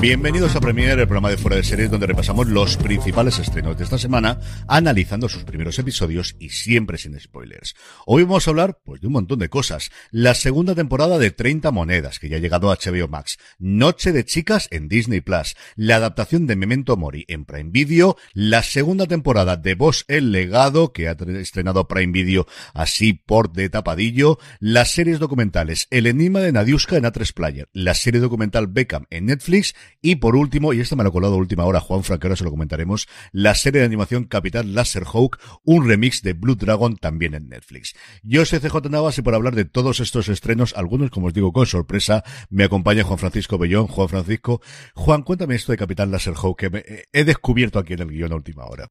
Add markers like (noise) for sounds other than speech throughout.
Bienvenidos a Premier, el programa de Fuera de Series, donde repasamos los principales estrenos de esta semana, analizando sus primeros episodios y siempre sin spoilers. Hoy vamos a hablar, pues, de un montón de cosas. La segunda temporada de 30 monedas, que ya ha llegado a HBO Max. Noche de chicas en Disney Plus. La adaptación de Memento Mori en Prime Video. La segunda temporada de Boss El Legado, que ha estrenado Prime Video así por de tapadillo. Las series documentales El Enigma de Nadiuska en A3 Player. La serie documental Beckham en Netflix y por último, y esto me lo ha colado última hora Juan Frank, ahora se lo comentaremos, la serie de animación Capital Laserhawk, un remix de Blue Dragon también en Netflix. Yo soy CJ Navas y por hablar de todos estos estrenos, algunos como os digo con sorpresa, me acompaña Juan Francisco Bellón. Juan Francisco, Juan, cuéntame esto de Capital Laserhawk que he descubierto aquí en el guion a última hora.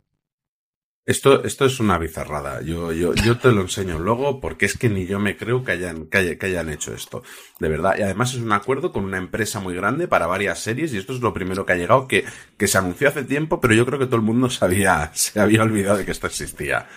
Esto, esto es una bizarrada. Yo, yo, yo te lo enseño luego porque es que ni yo me creo que hayan, que, hayan hecho esto. De verdad. Y además es un acuerdo con una empresa muy grande para varias series y esto es lo primero que ha llegado que, que se anunció hace tiempo, pero yo creo que todo el mundo sabía, se había olvidado de que esto existía.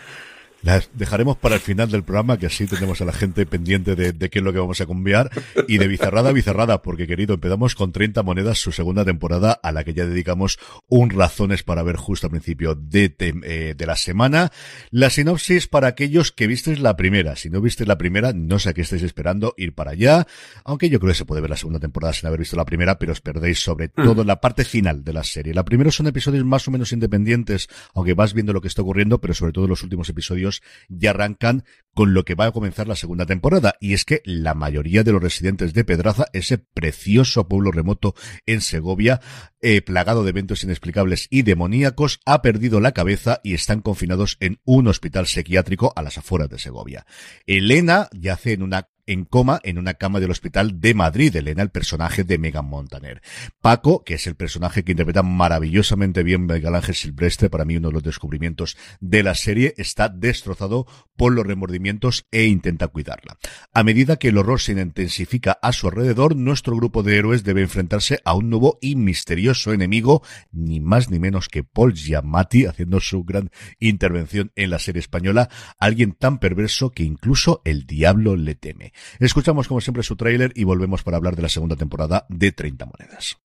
Las dejaremos para el final del programa, que así tenemos a la gente pendiente de, qué es lo que vamos a cambiar. Y de bizarrada a bizarrada, porque querido, empezamos con 30 monedas su segunda temporada, a la que ya dedicamos un razones para ver justo al principio de, eh, de la semana. La sinopsis para aquellos que visteis la primera. Si no visteis la primera, no sé a qué estáis esperando, ir para allá. Aunque yo creo que se puede ver la segunda temporada sin haber visto la primera, pero os perdéis sobre mm. todo la parte final de la serie. La primera son episodios más o menos independientes, aunque vas viendo lo que está ocurriendo, pero sobre todo los últimos episodios ya arrancan con lo que va a comenzar la segunda temporada, y es que la mayoría de los residentes de Pedraza, ese precioso pueblo remoto en Segovia, eh, plagado de eventos inexplicables y demoníacos, ha perdido la cabeza y están confinados en un hospital psiquiátrico a las afueras de Segovia. Elena yace en una en coma en una cama del hospital de Madrid, Elena, el personaje de Megan Montaner. Paco, que es el personaje que interpreta maravillosamente bien Miguel Ángel Silvestre, para mí uno de los descubrimientos de la serie, está destrozado por los remordimientos e intenta cuidarla. A medida que el horror se intensifica a su alrededor, nuestro grupo de héroes debe enfrentarse a un nuevo y misterioso enemigo, ni más ni menos que Paul Giamatti, haciendo su gran intervención en la serie española, alguien tan perverso que incluso el diablo le teme. Escuchamos como siempre su tráiler y volvemos para hablar de la segunda temporada de 30 monedas.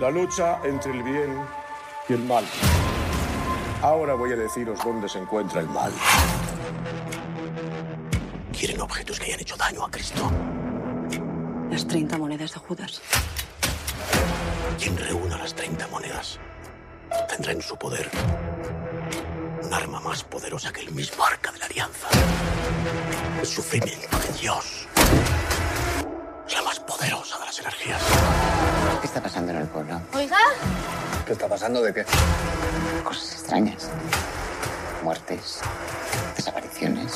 La lucha entre el bien y el mal. Ahora voy a deciros dónde se encuentra el mal. Quieren objetos que hayan hecho daño a Cristo. Las 30 monedas de Judas. Quien reúna las 30 monedas tendrá en su poder un arma más poderosa que el mismo arca de la alianza. El sufrimiento de Dios. Es la más poderosa de las energías. ¿Qué está pasando en el pueblo? Oiga. ¿Qué está pasando de qué? Cosas extrañas. Muertes. Desapariciones.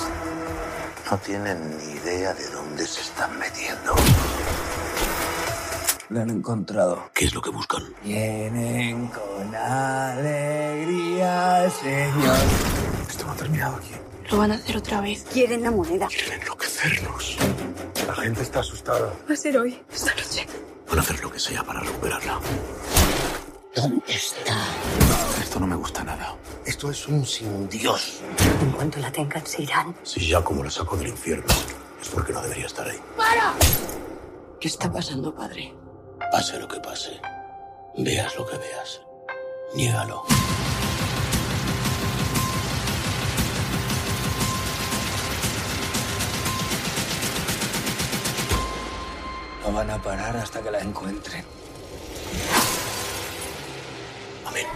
No tienen ni idea de dónde se están metiendo. Le han encontrado. ¿Qué es lo que buscan? Vienen con alegría, señor. Esto no ha terminado aquí. Lo van a hacer otra vez. Quieren la moneda. Quieren enloquecernos. La gente está asustada. Va a ser hoy, esta noche. Van a hacer lo que sea para recuperarla. ¿Dónde está? Esto no me gusta nada. Esto es un sin Dios. En cuanto la tengan, se irán. Si ya como la saco del infierno, es porque no debería estar ahí. ¡Para! ¿Qué está pasando, padre? Pase lo que pase, Veas lo que veas, niégalo. No van a parar hasta que la encuentren. Amén.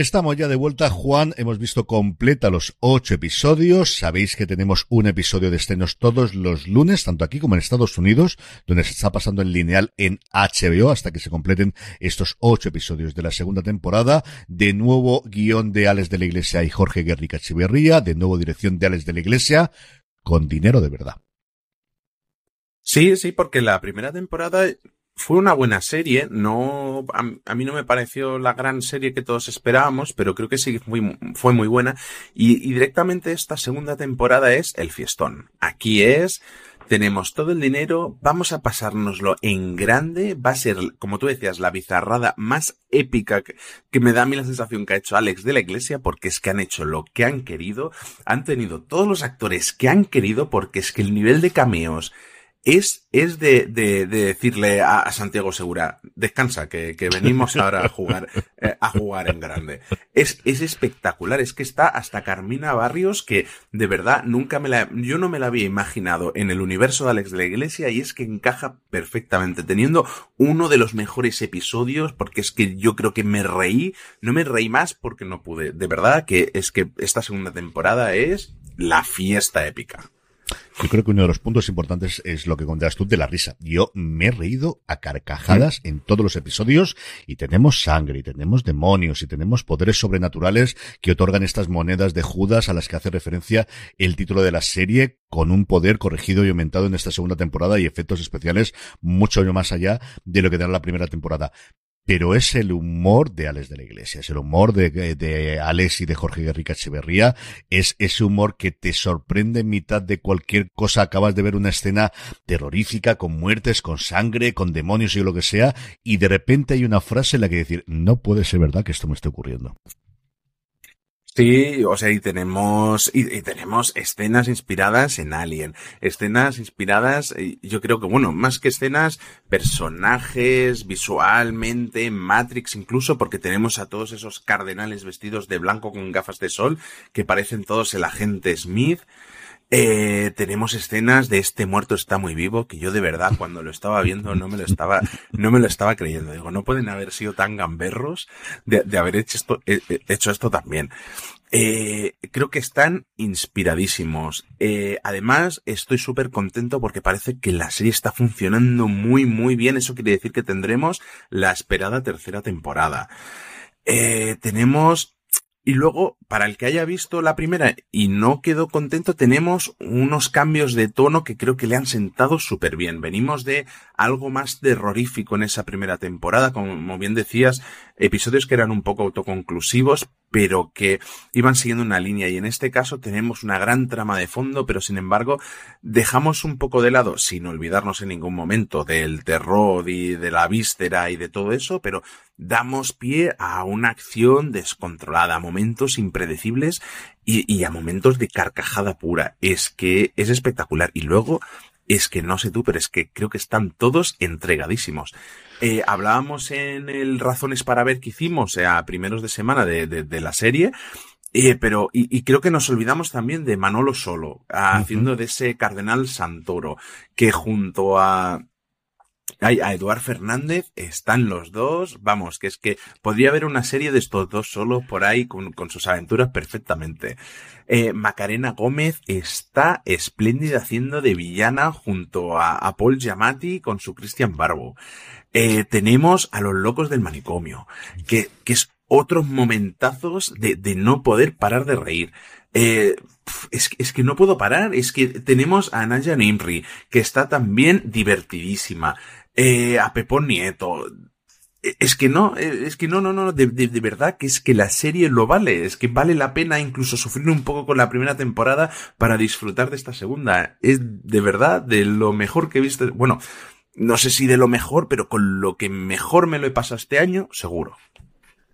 Estamos ya de vuelta, Juan. Hemos visto completa los ocho episodios. Sabéis que tenemos un episodio de estrenos todos los lunes, tanto aquí como en Estados Unidos, donde se está pasando en lineal en HBO hasta que se completen estos ocho episodios de la segunda temporada. De nuevo guion de Alex de la Iglesia y Jorge Guerrica Chiverría. De nuevo dirección de Alex de la Iglesia. Con dinero de verdad. Sí, sí, porque la primera temporada fue una buena serie, no, a, a, mí no me pareció la gran serie que todos esperábamos, pero creo que sí fue, fue muy buena. Y, y, directamente esta segunda temporada es el fiestón. Aquí es, tenemos todo el dinero, vamos a pasárnoslo en grande, va a ser, como tú decías, la bizarrada más épica que, que me da a mí la sensación que ha hecho Alex de la Iglesia, porque es que han hecho lo que han querido, han tenido todos los actores que han querido, porque es que el nivel de cameos, es, es de, de, de decirle a, a, Santiago Segura, descansa, que, que venimos ahora a jugar, eh, a jugar en grande. Es, es espectacular, es que está hasta Carmina Barrios, que de verdad nunca me la, yo no me la había imaginado en el universo de Alex de la Iglesia y es que encaja perfectamente, teniendo uno de los mejores episodios, porque es que yo creo que me reí, no me reí más porque no pude, de verdad que es que esta segunda temporada es la fiesta épica. Yo creo que uno de los puntos importantes es lo que contabas tú de la risa. Yo me he reído a carcajadas en todos los episodios y tenemos sangre y tenemos demonios y tenemos poderes sobrenaturales que otorgan estas monedas de Judas a las que hace referencia el título de la serie con un poder corregido y aumentado en esta segunda temporada y efectos especiales mucho más allá de lo que da la primera temporada pero es el humor de Alex de la Iglesia, es el humor de, de Alex y de Jorge Guerrica Echeverría, es ese humor que te sorprende en mitad de cualquier cosa, acabas de ver una escena terrorífica, con muertes, con sangre, con demonios y lo que sea, y de repente hay una frase en la que decir, no puede ser verdad que esto me esté ocurriendo. Sí, o sea, y tenemos, y, y, tenemos escenas inspiradas en Alien, escenas inspiradas, yo creo que, bueno, más que escenas, personajes, visualmente, Matrix incluso, porque tenemos a todos esos cardenales vestidos de blanco con gafas de sol, que parecen todos el agente Smith. Eh, tenemos escenas de este muerto está muy vivo que yo de verdad cuando lo estaba viendo no me lo estaba no me lo estaba creyendo digo no pueden haber sido tan gamberros de, haber hecho esto eh, hecho esto también eh, creo que están inspiradísimos. Eh, además, estoy súper contento porque parece que la serie está funcionando muy, muy bien. Eso quiere decir que tendremos la esperada tercera temporada. Eh, tenemos y luego, para el que haya visto la primera y no quedó contento, tenemos unos cambios de tono que creo que le han sentado súper bien. Venimos de algo más terrorífico en esa primera temporada, como bien decías, episodios que eran un poco autoconclusivos, pero que iban siguiendo una línea. Y en este caso tenemos una gran trama de fondo, pero sin embargo, dejamos un poco de lado, sin olvidarnos en ningún momento del terror y de la víscera y de todo eso, pero damos pie a una acción descontrolada, a momentos impredecibles y, y, a momentos de carcajada pura. Es que es espectacular. Y luego, es que no sé tú, pero es que creo que están todos entregadísimos. Eh, hablábamos en el Razones para ver que hicimos eh, a primeros de semana de, de, de la serie. Eh, pero, y, y, creo que nos olvidamos también de Manolo Solo, haciendo uh -huh. de ese Cardenal Santoro, que junto a, a Eduard Fernández están los dos, vamos, que es que podría haber una serie de estos dos solo por ahí con, con sus aventuras perfectamente. Eh, Macarena Gómez está espléndida haciendo de villana junto a, a Paul Giamatti con su Cristian Barbo. Eh, tenemos a los locos del manicomio, que, que es otros momentazos de, de no poder parar de reír. Eh, es, es, que no puedo parar. Es que tenemos a Naya Nimri, que está también divertidísima. Eh, a Pepón Nieto. Es que no, es que no, no, no, de, de, de, verdad que es que la serie lo vale. Es que vale la pena incluso sufrir un poco con la primera temporada para disfrutar de esta segunda. Es de verdad de lo mejor que he visto. Bueno, no sé si de lo mejor, pero con lo que mejor me lo he pasado este año, seguro.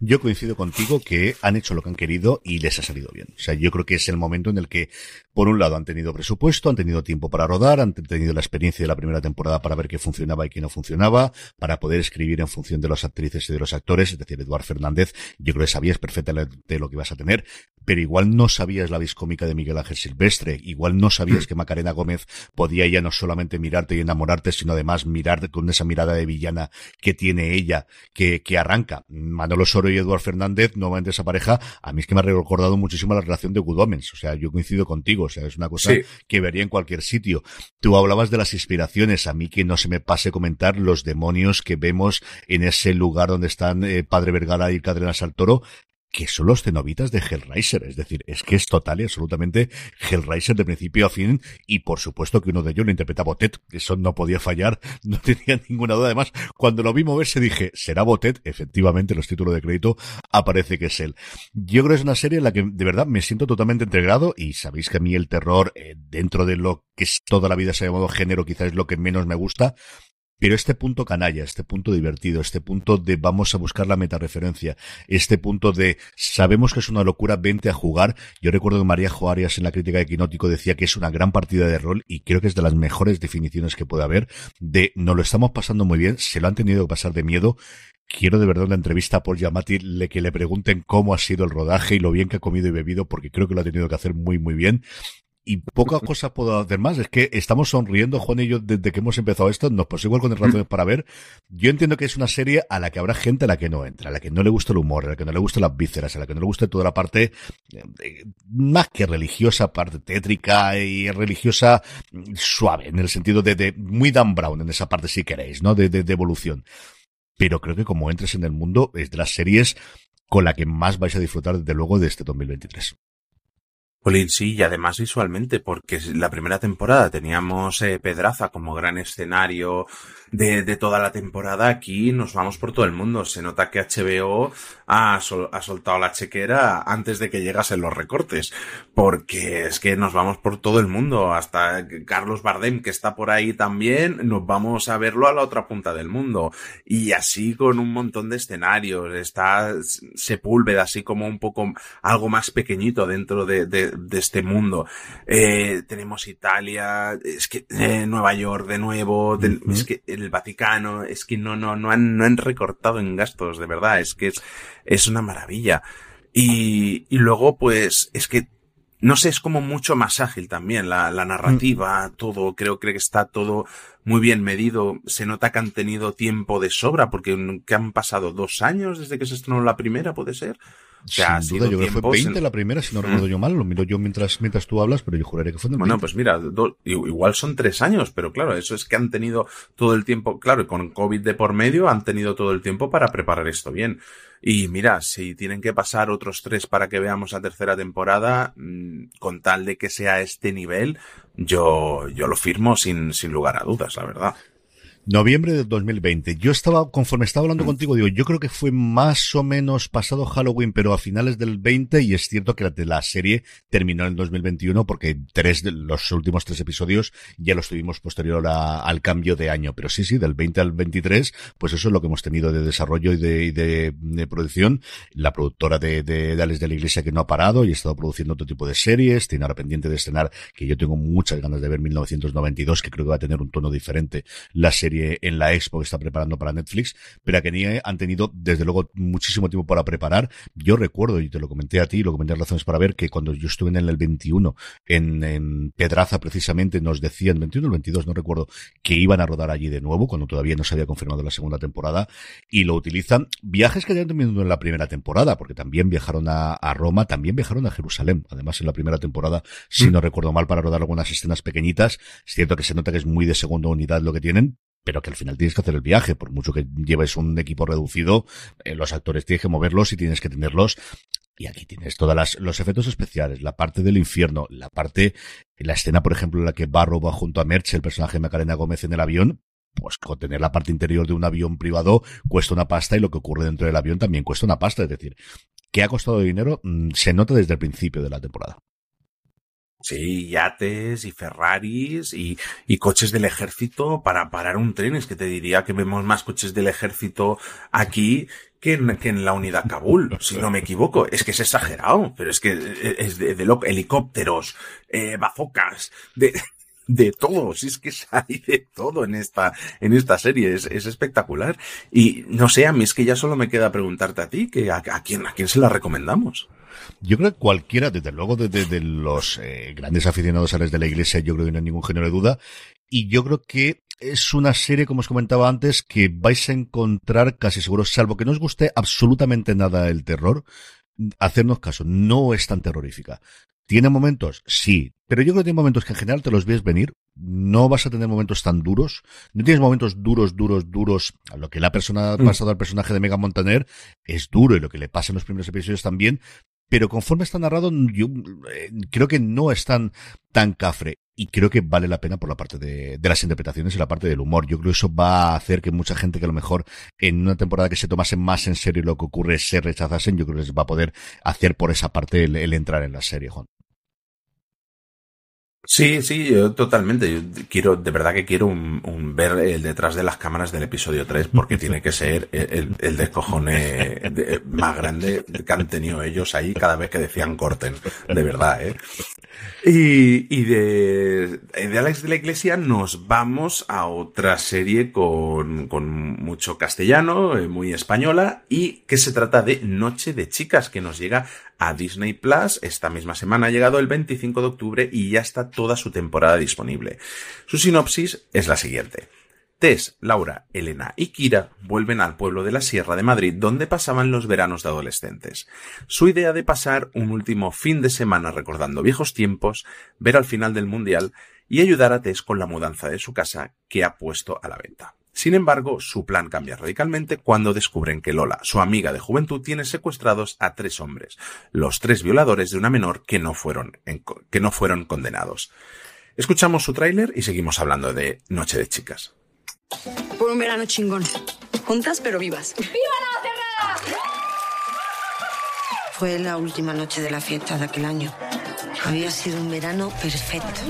Yo coincido contigo que han hecho lo que han querido y les ha salido bien. O sea, yo creo que es el momento en el que, por un lado, han tenido presupuesto, han tenido tiempo para rodar, han tenido la experiencia de la primera temporada para ver qué funcionaba y qué no funcionaba, para poder escribir en función de las actrices y de los actores. Es decir, Eduard Fernández, yo creo que sabías perfectamente lo que ibas a tener, pero igual no sabías la viscómica de Miguel Ángel Silvestre, igual no sabías que Macarena Gómez podía ya no solamente mirarte y enamorarte, sino además mirarte con esa mirada de villana que tiene ella, que, que arranca. Manolo Soro y Eduard Fernández, nuevamente esa pareja, a mí es que me ha recordado muchísimo la relación de Good Omens. O sea, yo coincido contigo. O sea, es una cosa que vería en cualquier sitio. Tú hablabas de las inspiraciones. A mí que no se me pase comentar los demonios que vemos en ese lugar donde están eh, Padre Vergara y Cadena Saltoro, que son los cenobitas de Hellraiser. Es decir, es que es total y absolutamente Hellraiser de principio a fin. Y por supuesto que uno de ellos lo interpreta Botet. Eso no podía fallar. (laughs) No tenía ninguna duda. Además, cuando lo vi moverse dije, será Botet. Efectivamente, los títulos de crédito aparece que es él. Yo creo que es una serie en la que de verdad me siento totalmente integrado. Y sabéis que a mí el terror, eh, dentro de lo que toda la vida se ha llamado género, quizás es lo que menos me gusta. Pero este punto canalla, este punto divertido, este punto de vamos a buscar la metareferencia, este punto de sabemos que es una locura, vente a jugar. Yo recuerdo que María Joarias en la crítica de Quinótico decía que es una gran partida de rol y creo que es de las mejores definiciones que puede haber de no lo estamos pasando muy bien, se lo han tenido que pasar de miedo quiero de verdad una entrevista a Paul Giamatti le, que le pregunten cómo ha sido el rodaje y lo bien que ha comido y bebido, porque creo que lo ha tenido que hacer muy, muy bien y pocas (laughs) cosas puedo hacer más. Es que estamos sonriendo, Juan y yo, desde que hemos empezado esto. Nos pasó igual con el razones para ver. Yo entiendo que es una serie a la que habrá gente a la que no entra, a la que no le gusta el humor, a la que no le gustan las vísceras, a la que no le guste toda la parte eh, más que religiosa, parte tétrica y religiosa suave, en el sentido de, de muy Dan Brown en esa parte si queréis, ¿no? De, de, de evolución. Pero creo que como entres en el mundo es de las series con la que más vais a disfrutar desde luego de este 2023. Jolín, sí, y además visualmente, porque la primera temporada teníamos eh, Pedraza como gran escenario de, de, toda la temporada. Aquí nos vamos por todo el mundo. Se nota que HBO ha, ha soltado la chequera antes de que llegasen los recortes, porque es que nos vamos por todo el mundo. Hasta Carlos Bardem, que está por ahí también, nos vamos a verlo a la otra punta del mundo. Y así con un montón de escenarios. Está Sepúlveda, así como un poco algo más pequeñito dentro de, de de, este mundo. Eh, tenemos Italia, es que eh, Nueva York de nuevo, es que el Vaticano, es que no, no, no han, no han recortado en gastos, de verdad, es que es, es una maravilla. Y, y luego, pues, es que no sé, es como mucho más ágil también la, la narrativa, mm. todo, creo, creo que está todo muy bien medido. Se nota que han tenido tiempo de sobra porque que han pasado dos años desde que se estrenó la primera, puede ser. O sea, Sin duda, yo creo que fue 20 la primera, si no recuerdo yo mal, lo miro yo mientras, mientras tú hablas, pero yo juraría que fue en el Bueno, pues mira, igual son tres años, pero claro, eso es que han tenido todo el tiempo, claro, con COVID de por medio han tenido todo el tiempo para preparar esto bien. Y mira, si tienen que pasar otros tres para que veamos la tercera temporada, mm, con tal de que sea este nivel, yo, yo lo firmo sin, sin lugar a dudas, la verdad. Noviembre del 2020. Yo estaba, conforme estaba hablando mm. contigo, digo, yo creo que fue más o menos pasado Halloween, pero a finales del 20, y es cierto que la, la serie terminó en el 2021 porque tres de los últimos tres episodios ya los tuvimos posterior al cambio de año. Pero sí, sí, del 20 al 23, pues eso es lo que hemos tenido de desarrollo y de, de, producción. La productora de, de, de Alex de la Iglesia que no ha parado y ha estado produciendo otro tipo de series, tiene ahora pendiente de estrenar, que yo tengo muchas ganas de ver 1992, que creo que va a tener un tono diferente. La serie en la expo que está preparando para Netflix, pero que han tenido desde luego muchísimo tiempo para preparar. Yo recuerdo, y te lo comenté a ti, lo comenté en Razones para Ver, que cuando yo estuve en el 21, en, en Pedraza precisamente, nos decían, 21 o 22, no recuerdo, que iban a rodar allí de nuevo, cuando todavía no se había confirmado la segunda temporada, y lo utilizan. Viajes que ya han tenido en la primera temporada, porque también viajaron a, a, Roma, también viajaron a Jerusalén, además en la primera temporada, si mm. no recuerdo mal, para rodar algunas escenas pequeñitas. Es cierto que se nota que es muy de segunda unidad lo que tienen, pero que al final tienes que hacer el viaje, por mucho que lleves un equipo reducido, eh, los actores tienes que moverlos y tienes que tenerlos. Y aquí tienes todos los efectos especiales, la parte del infierno, la parte, la escena, por ejemplo, en la que Barro va junto a Merch, el personaje de Macarena Gómez en el avión, pues con tener la parte interior de un avión privado cuesta una pasta y lo que ocurre dentro del avión también cuesta una pasta. Es decir, que ha costado dinero mm, se nota desde el principio de la temporada. Sí, yates y Ferraris y, y, coches del ejército para parar un tren. Es que te diría que vemos más coches del ejército aquí que en, que en la unidad Kabul, si no me equivoco. Es que es exagerado, pero es que es de, de helicópteros, eh, de, de todo, si es que hay de todo en esta, en esta serie, es, es, espectacular. Y no sé, a mí es que ya solo me queda preguntarte a ti, que a, a quién, a quién se la recomendamos. Yo creo que cualquiera, desde luego, de, de, de los eh, grandes aficionados a las de la iglesia, yo creo que no hay ningún género de duda. Y yo creo que es una serie, como os comentaba antes, que vais a encontrar casi seguro, salvo que no os guste absolutamente nada el terror, hacernos caso, no es tan terrorífica. ¿Tiene momentos? Sí. Pero yo creo que tiene momentos que en general te los ves venir. No vas a tener momentos tan duros. No tienes momentos duros, duros, duros. A lo que le ha persona, Mm. pasado al personaje de Mega Montaner es duro y lo que le pasa en los primeros episodios también. Pero conforme está narrado, yo eh, creo que no es tan, tan cafre. Y creo que vale la pena por la parte de, de las interpretaciones y la parte del humor. Yo creo que eso va a hacer que mucha gente que a lo mejor en una temporada que se tomase más en serio lo que ocurre se rechazasen, yo creo que les va a poder hacer por esa parte el, el entrar en la serie, Juan. Sí, sí, yo totalmente. Yo quiero, de verdad que quiero un, un ver el detrás de las cámaras del episodio 3 porque tiene que ser el, el, descojone de- más grande que han tenido ellos ahí cada vez que decían corten. De verdad, eh. Y, y de, de Alex de la Iglesia nos vamos a otra serie con, con mucho castellano, eh, muy española, y que se trata de Noche de Chicas, que nos llega a Disney Plus. Esta misma semana ha llegado el 25 de octubre y ya está toda su temporada disponible. Su sinopsis es la siguiente. Tess, Laura, Elena y Kira vuelven al pueblo de la Sierra de Madrid donde pasaban los veranos de adolescentes. Su idea de pasar un último fin de semana recordando viejos tiempos, ver al final del Mundial y ayudar a Tess con la mudanza de su casa que ha puesto a la venta. Sin embargo, su plan cambia radicalmente cuando descubren que Lola, su amiga de juventud, tiene secuestrados a tres hombres, los tres violadores de una menor que no fueron, en- que no fueron condenados. Escuchamos su tráiler y seguimos hablando de Noche de Chicas. Por un verano chingón. Juntas pero vivas. Fue la última noche de la fiesta de aquel año. Había sido un verano perfecto.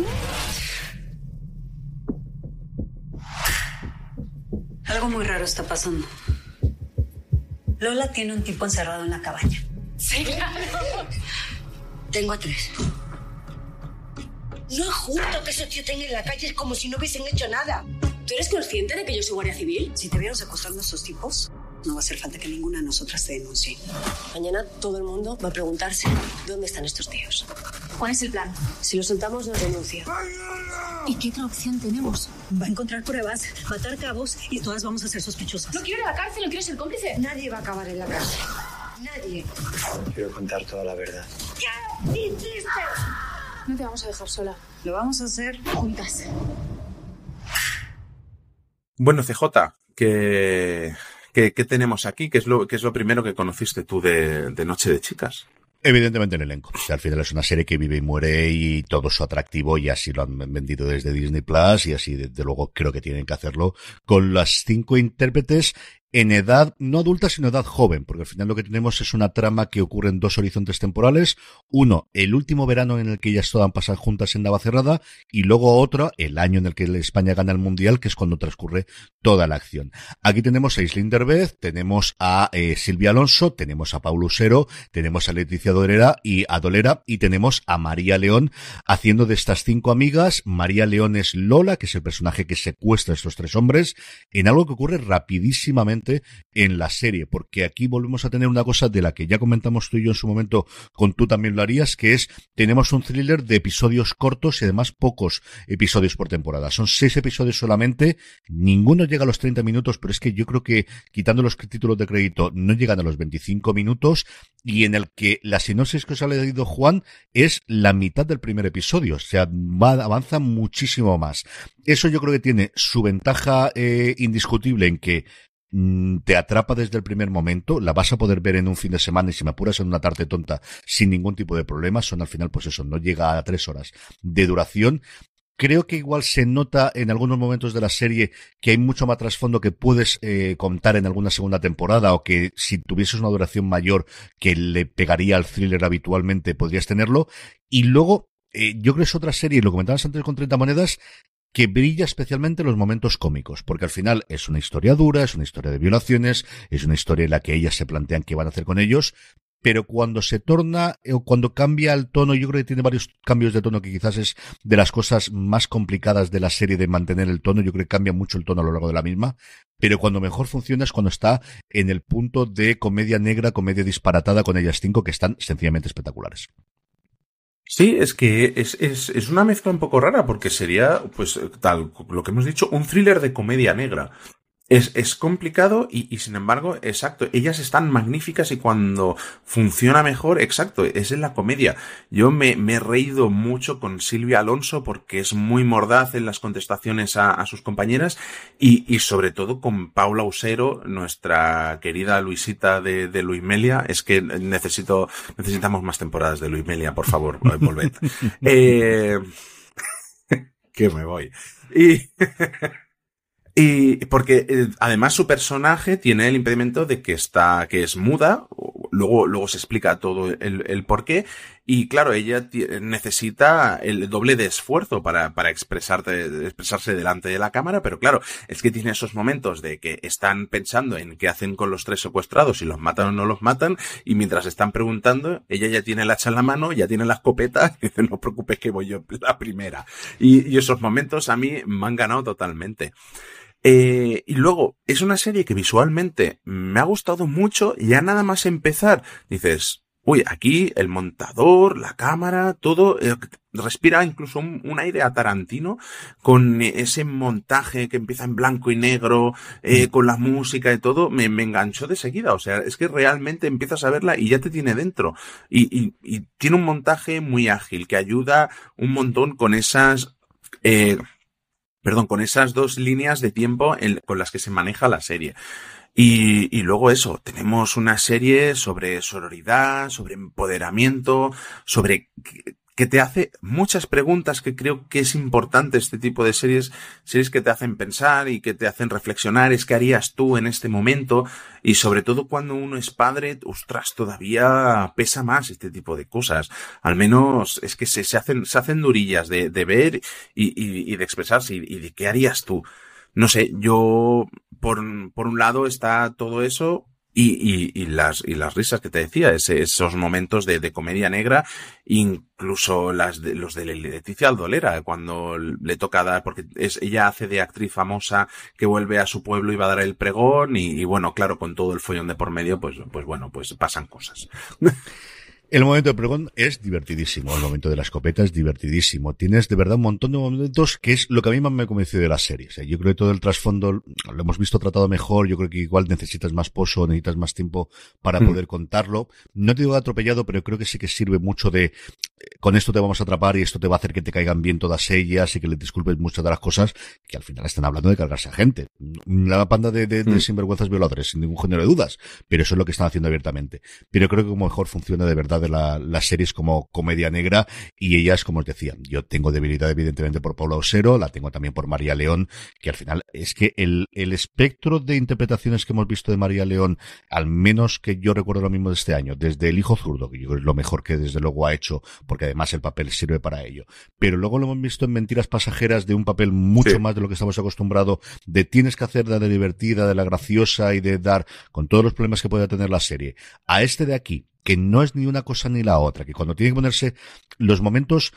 Algo muy raro está pasando. Lola tiene un tipo encerrado en la cabaña. Sí, claro. Tengo a tres. No es justo que esos tíos estén en la calle es como si no hubiesen hecho nada. ¿Tú eres consciente de que yo soy guardia civil? Si te vieron secuestrando a esos tipos, no va a hacer falta que ninguna de nosotras te denuncie. Mañana todo el mundo va a preguntarse dónde están estos tíos. ¿Cuál es el plan? Si los soltamos, nos denuncia. ¿Y qué otra opción tenemos? Va a encontrar pruebas, matar cabos y todas vamos a ser sospechosas. No quiero ir a la cárcel, no quiero ser cómplice. Nadie va a acabar en la cárcel. Nadie. Quiero contar toda la verdad. ¿Qué hiciste? No te vamos a dejar sola. Lo vamos a hacer juntas. Bueno, CJ, ¿qué, qué, qué tenemos aquí? ¿Qué es, lo, ¿Qué es lo primero que conociste tú de, de Noche de Chicas? Evidentemente en elenco. Al final es una serie que vive y muere y todo su atractivo y así lo han vendido desde Disney Plus y así desde luego creo que tienen que hacerlo con las cinco intérpretes en edad no adulta sino edad joven, porque al final lo que tenemos es una trama que ocurre en dos horizontes temporales. Uno, el último verano en el que ellas todas pasan juntas en Navacerrada y luego otro, el año en el que España gana el Mundial, que es cuando transcurre toda la acción. Aquí tenemos a Islín Derbez, tenemos a eh, Silvia Alonso, tenemos a Paulo Usero, tenemos a Leticia Dolera y a Dolera y tenemos a María León haciendo de estas cinco amigas. María León es Lola, que es el personaje que secuestra a estos tres hombres, en algo que ocurre rapidísimamente en la serie, porque aquí volvemos a tener una cosa de la que ya comentamos tú y yo en su momento, con tú también lo harías, que es, tenemos un thriller de episodios cortos y además pocos episodios por temporada. Son seis episodios solamente, ninguno llega a los 30 minutos, pero es que yo creo que quitando los títulos de crédito no llegan a los 25 minutos y en el que la sinopsis que os ha leído Juan es la mitad del primer episodio, o sea, va, avanza muchísimo más. Eso yo creo que tiene su ventaja eh, indiscutible en que te atrapa desde el primer momento, la vas a poder ver en un fin de semana y si me apuras en una tarde tonta sin ningún tipo de problema, son al final pues eso, no llega a tres horas de duración. Creo que igual se nota en algunos momentos de la serie que hay mucho más trasfondo que puedes eh, contar en alguna segunda temporada o que si tuvieses una duración mayor que le pegaría al thriller habitualmente podrías tenerlo. Y luego eh, yo creo que es otra serie, lo comentabas antes con 30 monedas, que brilla especialmente en los momentos cómicos, porque al final es una historia dura, es una historia de violaciones, es una historia en la que ellas se plantean qué van a hacer con ellos, pero cuando se torna eh, o cuando cambia el tono, yo creo que tiene varios cambios de tono que quizás es de las cosas más complicadas de la serie de mantener el tono, yo creo que cambia mucho el tono a lo largo de la misma, pero cuando mejor funciona es cuando está en el punto de comedia negra, comedia disparatada con ellas cinco que están sencillamente espectaculares. Sí, es que es, es, es, una mezcla un poco rara porque sería, pues, tal, lo que hemos dicho, un thriller de comedia negra. Es, es complicado y, y, sin embargo, exacto, ellas están magníficas y cuando funciona mejor, exacto, es en la comedia. Yo me, me he reído mucho con Silvia Alonso porque es muy mordaz en las contestaciones a, a sus compañeras y, y, sobre todo con Paula Usero, nuestra querida Luisita de, de Luimelia. Es que necesito, necesitamos más temporadas de Luimelia, por favor, volved. (laughs) eh, (laughs) que me voy. Y (laughs) Y porque eh, además su personaje tiene el impedimento de que está, que es muda, luego, luego se explica todo el, el por qué, y claro, ella necesita el doble de esfuerzo para, para expresarte, expresarse delante de la cámara, pero claro, es que tiene esos momentos de que están pensando en qué hacen con los tres secuestrados, si los matan o no los matan, y mientras están preguntando, ella ya tiene el hacha en la mano, ya tiene la escopeta, (laughs) y dice, no preocupes que voy yo la primera. Y, y esos momentos a mí me han ganado totalmente. Eh, y luego, es una serie que visualmente me ha gustado mucho, ya nada más empezar, dices, uy, aquí el montador, la cámara, todo, eh, respira incluso un, un, aire a Tarantino con ese montaje que empieza en blanco y negro, eh, con la música y todo, me, me, enganchó de seguida. O sea, es que realmente empiezas a verla y ya te tiene dentro. Y, y, y tiene un montaje muy ágil que ayuda un montón con esas, eh, perdón, con esas dos líneas de tiempo en, con las que se maneja la serie. Y, y, luego eso, tenemos una serie sobre sororidad, sobre empoderamiento, sobre que te hace muchas preguntas que creo que es importante este tipo de series, series que te hacen pensar y que te hacen reflexionar, es qué harías tú en este momento y sobre todo cuando uno es padre, ostras, todavía pesa más este tipo de cosas. Al menos es que se, se hacen, se hacen durillas de, de ver y, y, y, de expresarse y, de qué harías tú. No sé, yo, por, por un lado está todo eso, y, y, y, las, y las risas que te decía, ese, esos momentos de, de, comedia negra, incluso las de, los de Leticia Aldolera, cuando le toca dar, porque es, ella hace de actriz famosa que vuelve a su pueblo y va a dar el pregón, y, y bueno, claro, con todo el follón de por medio, pues, pues bueno, pues pasan cosas. (laughs) El momento de pregón es divertidísimo, el momento de la escopeta es divertidísimo. Tienes de verdad un montón de momentos que es lo que a mí más me ha convencido de la serie. O sea, yo creo que todo el trasfondo lo hemos visto tratado mejor, yo creo que igual necesitas más pozo, necesitas más tiempo para mm. poder contarlo. No te digo atropellado, pero creo que sí que sirve mucho de con esto te vamos a atrapar y esto te va a hacer que te caigan bien todas ellas y que le disculpes muchas de las cosas que al final están hablando de cargarse a gente. La banda de, de, de mm. sinvergüenzas violadores, sin ningún género de dudas, pero eso es lo que están haciendo abiertamente. Pero creo que como mejor funciona de verdad de la, las series como comedia negra y ellas, como os decía, yo tengo debilidad evidentemente por Paula Osero, la tengo también por María León, que al final es que el, el espectro de interpretaciones que hemos visto de María León, al menos que yo recuerdo lo mismo de este año, desde El Hijo Zurdo, que yo creo que es lo mejor que desde luego ha hecho, porque además el papel sirve para ello. Pero luego lo hemos visto en Mentiras Pasajeras de un papel mucho sí. más de lo que estamos acostumbrados, de tienes que hacer de la divertida, de la graciosa y de dar, con todos los problemas que pueda tener la serie, a este de aquí, que no es ni una cosa ni la otra, que cuando tiene que ponerse los momentos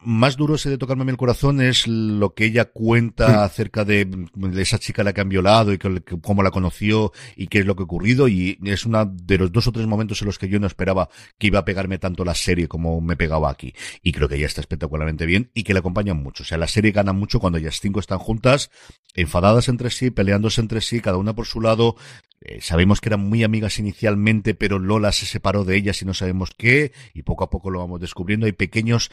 más duros de tocarme el corazón es lo que ella cuenta sí. acerca de, esa chica a la que han violado y que, que, cómo la conoció y qué es lo que ha ocurrido y es una de los dos o tres momentos en los que yo no esperaba que iba a pegarme tanto la serie como me pegaba aquí y creo que ella está espectacularmente bien y que le acompañan mucho, o sea la serie gana mucho cuando ellas cinco están juntas enfadadas entre sí, peleándose entre sí, cada una por su lado eh, sabemos que eran muy amigas inicialmente, pero Lola se separó de ellas y no sabemos qué, y poco a poco lo vamos descubriendo. Hay pequeños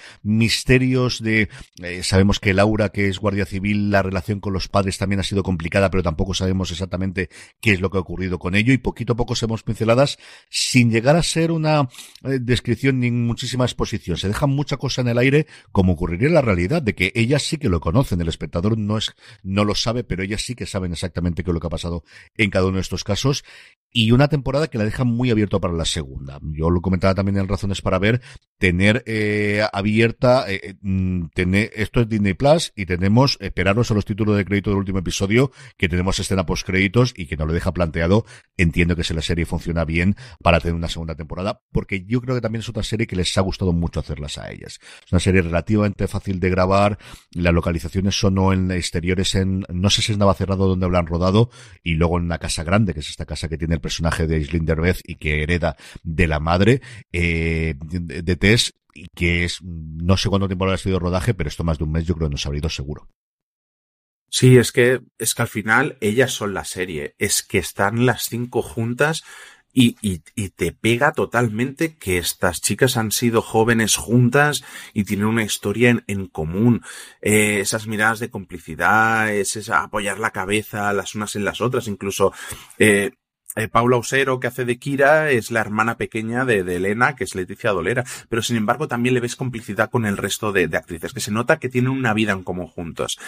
misterios de, eh, sabemos que Laura, que es guardia civil, la relación con los padres también ha sido complicada, pero tampoco sabemos exactamente qué es lo que ha ocurrido con ello, y poquito a poco hemos pinceladas sin llegar a ser una eh, descripción ni muchísima exposición. Se deja mucha cosa en el aire, como ocurriría en la realidad, de que ellas sí que lo conocen, el espectador no es, no lo sabe, pero ellas sí que saben exactamente qué es lo que ha pasado en cada uno de estos casos y una temporada que la deja muy abierto para la segunda. Yo lo comentaba también en Razones para Ver, tener eh, abierta, eh, eh, mm, tener, esto es Disney Plus y tenemos, esperaros a los títulos de crédito del último episodio, que tenemos escena post créditos y que nos lo deja planteado. Entiendo que si la serie funciona bien para tener una segunda temporada, porque yo creo que también es otra serie que les ha gustado mucho hacerlas a ellas. Es una serie relativamente fácil de grabar, las localizaciones son no en exteriores en, no sé si es Navacerrado donde hablan rodado, y luego en una casa grande, que es esta casa que tiene el personaje de Aislinn Derbez y que hereda de la madre, eh, de, Tess, y que es, no sé cuánto tiempo ha sido rodaje, pero esto más de un mes yo creo que nos ha ido seguro. Sí, es que, es que al final ellas son la serie. Es que están las cinco juntas y, y, te pega totalmente que estas chicas han sido jóvenes juntas y tienen una historia en, en común. Eh, esas miradas de complicidad, es esa apoyar la cabeza las unas en las otras, incluso eh, eh, Paula Osero, que hace de Kira, es la hermana pequeña de, de, Elena, que es Leticia Dolera. Pero sin embargo, también le ves complicidad con el resto de, de actrices, que se nota que tienen una vida en común juntos.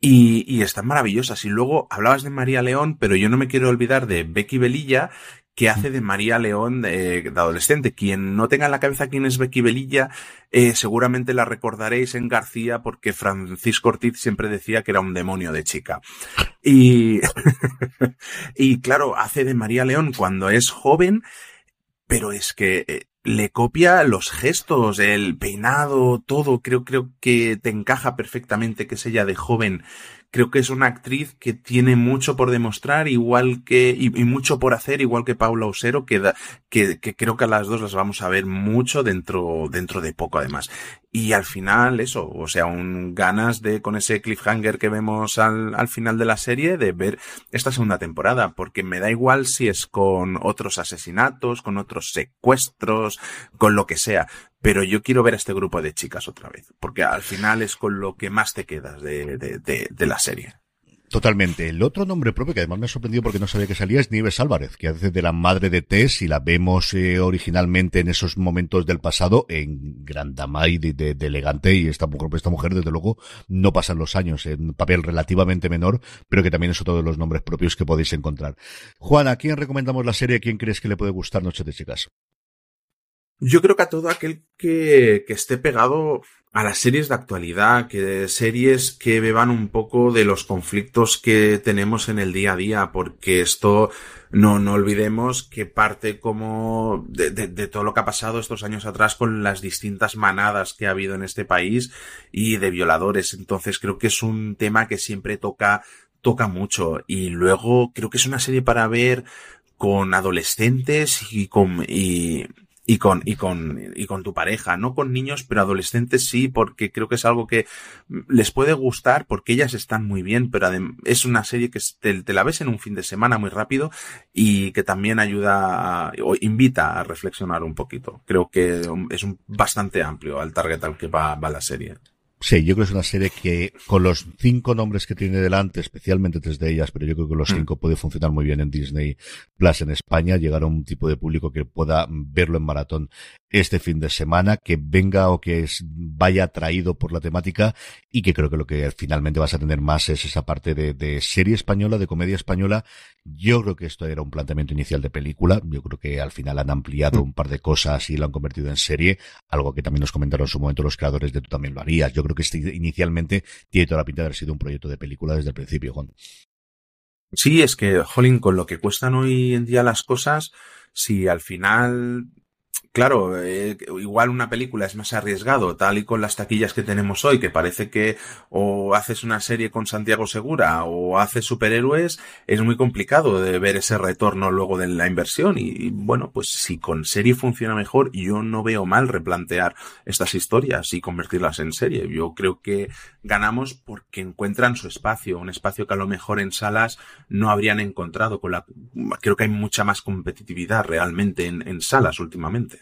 Y, y están maravillosas. Y luego hablabas de María León, pero yo no me quiero olvidar de Becky Belilla, que hace de María León de, de, adolescente. Quien no tenga en la cabeza quién es Becky Belilla, eh, seguramente la recordaréis en García porque Francisco Ortiz siempre decía que era un demonio de chica. Y, (laughs) y claro, hace de María León cuando es joven, pero es que eh, le copia los gestos, el peinado, todo. Creo, creo que te encaja perfectamente que es ella de joven creo que es una actriz que tiene mucho por demostrar, igual que, y, mucho por hacer, igual que Paula Osero, que, da, que, que, creo que a las dos las vamos a ver mucho dentro, dentro de poco además. Y al final, eso, o sea, un ganas de, con ese cliffhanger que vemos al, al final de la serie, de ver esta segunda temporada, porque me da igual si es con otros asesinatos, con otros secuestros, con lo que sea, pero yo quiero ver a este grupo de chicas otra vez, porque al final es con lo que más te quedas de, de, de, de la serie. Totalmente. El otro nombre propio que además me ha sorprendido porque no sabía que salía es Nieves Álvarez, que hace de la madre de Tess y la vemos eh, originalmente en esos momentos del pasado en Grandamay de, de, de, elegante y esta esta mujer desde luego no pasan los años en papel relativamente menor, pero que también es otro de los nombres propios que podéis encontrar. Juan, ¿a quién recomendamos la serie? ¿A quién crees que le puede gustar Noche de Chicas? Yo creo que a todo aquel que, que esté pegado a las series de actualidad, que series que beban un poco de los conflictos que tenemos en el día a día, porque esto no, no olvidemos que parte como de, de, todo lo que ha pasado estos años atrás con las distintas manadas que ha habido en este país y de violadores. Entonces creo que es un tema que siempre toca, toca mucho. Y luego creo que es una serie para ver con adolescentes y con, y, y con, y con, y con tu pareja, no con niños, pero adolescentes sí, porque creo que es algo que les puede gustar porque ellas están muy bien, pero es una serie que te, la ves en un fin de semana muy rápido y que también ayuda a, o invita a reflexionar un poquito. Creo que es un, bastante amplio al target al que va, va la serie. Sí, yo creo que es una serie que con los cinco nombres que tiene delante, especialmente tres de ellas, pero yo creo que los cinco mm. puede funcionar muy bien en Disney Plus en España, llegar a un tipo de público que pueda verlo en maratón este fin de semana, que venga o que vaya atraído por la temática y que creo que lo que finalmente vas a tener más es esa parte de, de serie española, de comedia española. Yo creo que esto era un planteamiento inicial de película. Yo creo que al final han ampliado mm. un par de cosas y lo han convertido en serie, algo que también nos comentaron en su momento los creadores de Tú también lo harías. Yo creo que inicialmente tiene toda la pinta de haber sido un proyecto de película desde el principio, Juan. Sí, es que, Jolín, con lo que cuestan hoy en día las cosas, si al final claro, eh, igual una película es más arriesgado, tal y con las taquillas que tenemos hoy, que parece que o haces una serie con Santiago Segura o haces superhéroes, es muy complicado de ver ese retorno luego de la inversión. Y, bueno, pues si con serie funciona mejor, yo no veo mal replantear estas historias y convertirlas en serie. Yo creo que ganamos porque encuentran su espacio, un espacio que a lo mejor en salas no habrían encontrado. Con la, creo que hay mucha más competitividad realmente en, en salas últimamente.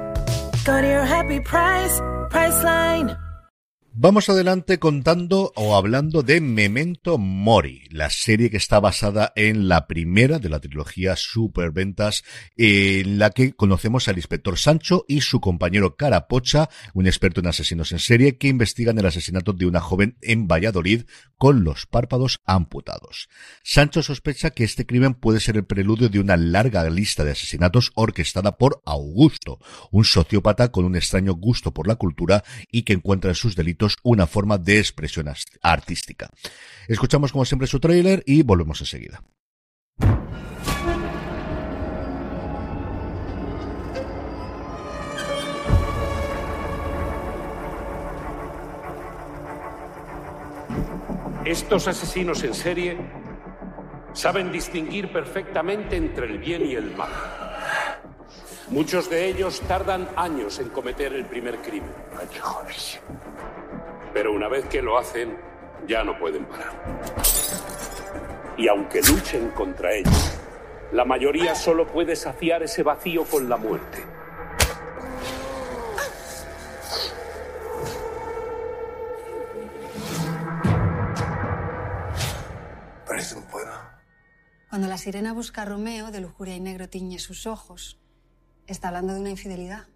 Go to your happy price, Priceline. Vamos adelante contando o hablando de Memento Mori, la serie que está basada en la primera de la trilogía Superventas, en la que conocemos al inspector Sancho y su compañero Carapocha, un experto en asesinos en serie que investigan el asesinato de una joven en Valladolid con los párpados amputados. Sancho sospecha que este crimen puede ser el preludio de una larga lista de asesinatos orquestada por Augusto, un sociópata con un extraño gusto por la cultura y que encuentra en sus delitos una forma de expresión artística. Escuchamos como siempre su tráiler y volvemos enseguida. Estos asesinos en serie saben distinguir perfectamente entre el bien y el mal. Muchos de ellos tardan años en cometer el primer crimen. Pero una vez que lo hacen, ya no pueden parar. Y aunque luchen contra ellos, la mayoría solo puede saciar ese vacío con la muerte. Parece un poema. Cuando la sirena busca a Romeo, de lujuria y negro tiñe sus ojos. Está hablando de una infidelidad.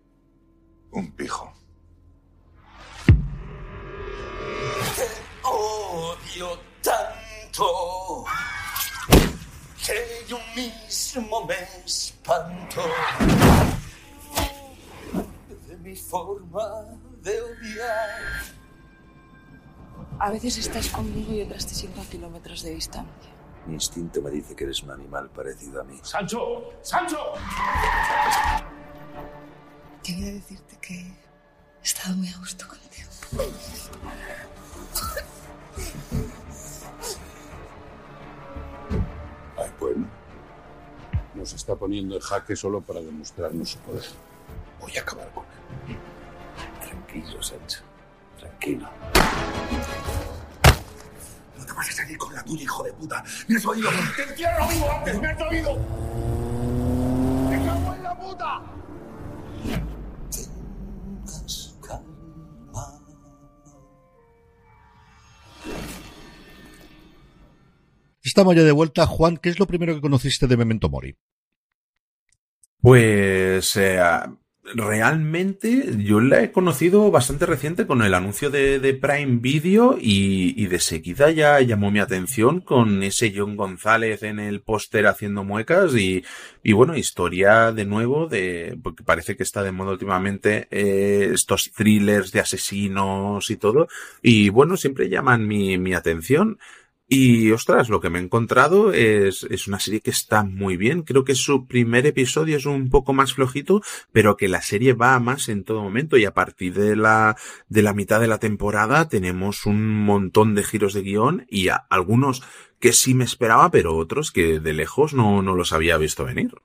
Un pijo. Odio tanto que yo mismo me espanto de mi forma de odiar. A veces estás conmigo y otras te sigo a kilómetros de distancia. Mi instinto me dice que eres un animal parecido a mí. ¡Sancho! ¡Sancho! Quería decirte que he estado muy a gusto contigo. Ay, bueno. Nos está poniendo en jaque solo para demostrarnos su poder. Voy a acabar con él. Tranquilo, Sancho. Tranquilo. No te vas a salir con la tuya, hijo de puta. ¿Me has oído? ¡Te entierro vivo antes! ¿Me has oído? ¡Me cago en la puta! Estamos ya de vuelta. Juan, ¿qué es lo primero que conociste de Memento Mori? Pues eh, realmente yo la he conocido bastante reciente con el anuncio de, Prime Video y, y, de seguida ya llamó mi atención con ese John González en el póster haciendo muecas y, y bueno, historia de nuevo de, porque parece que está de moda últimamente eh, estos thrillers de asesinos y todo y bueno, siempre llaman mi, mi atención. Y ostras, lo que me he encontrado es, es una serie que está muy bien. Creo que su primer episodio es un poco más flojito, pero que la serie va a más en todo momento. Y a partir de la, de la mitad de la temporada tenemos un montón de giros de guion y algunos que sí me esperaba, pero otros que de lejos no, no los había visto venir.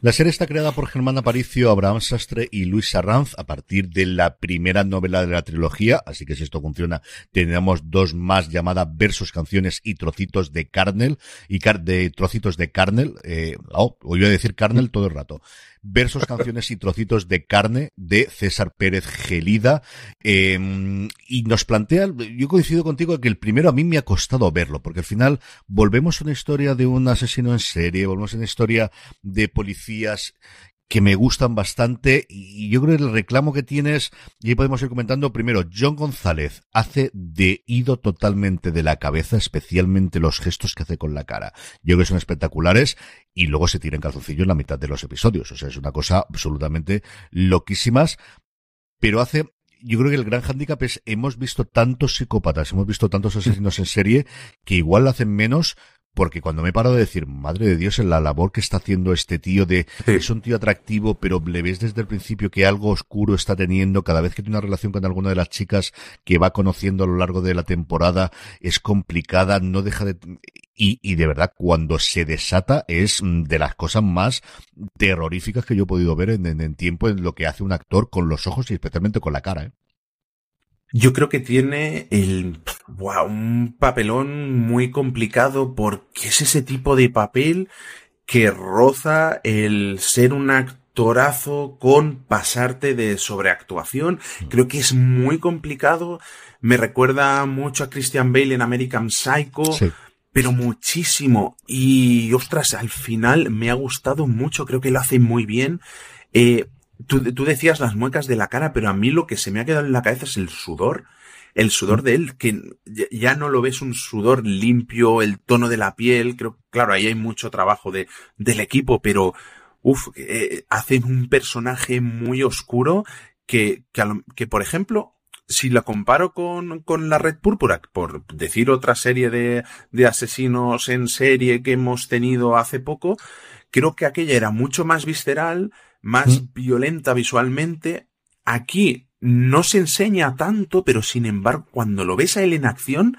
La serie está creada por Germán Aparicio, Abraham Sastre y Luis Arranz a partir de la primera novela de la trilogía, así que si esto funciona, tenemos dos más llamadas Versos, Canciones y Trocitos de Carnel, y car de Trocitos de Carnel, eh, oh, voy a decir Carnel todo el rato versos, (laughs) canciones y trocitos de carne de César Pérez Gelida. Eh, y nos plantea, yo coincido contigo que el primero a mí me ha costado verlo, porque al final volvemos a una historia de un asesino en serie, volvemos a una historia de policías que me gustan bastante y yo creo que el reclamo que tienes, y ahí podemos ir comentando, primero, John González hace de ido totalmente de la cabeza, especialmente los gestos que hace con la cara. Yo creo que son espectaculares y luego se tira en calzoncillo en la mitad de los episodios, o sea, es una cosa absolutamente loquísimas, pero hace yo creo que el gran hándicap es hemos visto tantos psicópatas, hemos visto tantos asesinos en serie que igual hacen menos porque cuando me paro de decir, madre de Dios, en la labor que está haciendo este tío de, sí. es un tío atractivo, pero le ves desde el principio que algo oscuro está teniendo, cada vez que tiene una relación con alguna de las chicas que va conociendo a lo largo de la temporada, es complicada, no deja de, y, y de verdad, cuando se desata es de las cosas más terroríficas que yo he podido ver en, en, en tiempo en lo que hace un actor con los ojos y especialmente con la cara, ¿eh? Yo creo que tiene el, wow, un papelón muy complicado porque es ese tipo de papel que roza el ser un actor actorazo con pasarte de sobreactuación. Creo que es muy complicado. Me recuerda mucho a Christian Bale en American Psycho. Pero muchísimo. Y ostras, al final me ha gustado mucho. Creo que lo hace muy bien. Eh, tú, tú decías las muecas de la cara, pero a mí lo que se me ha quedado en la cabeza es el sudor el sudor de él, que ya no lo ves un sudor limpio, el tono de la piel, creo, claro, ahí hay mucho trabajo de, del equipo, pero, uff, eh, hacen un personaje muy oscuro que, que, que, por ejemplo, si la comparo con, con la Red Púrpura, por decir otra serie de, de asesinos en serie que hemos tenido hace poco, creo que aquella era mucho más visceral, más mm. violenta visualmente. Aquí no se enseña tanto, pero sin embargo, cuando lo ves a él en acción,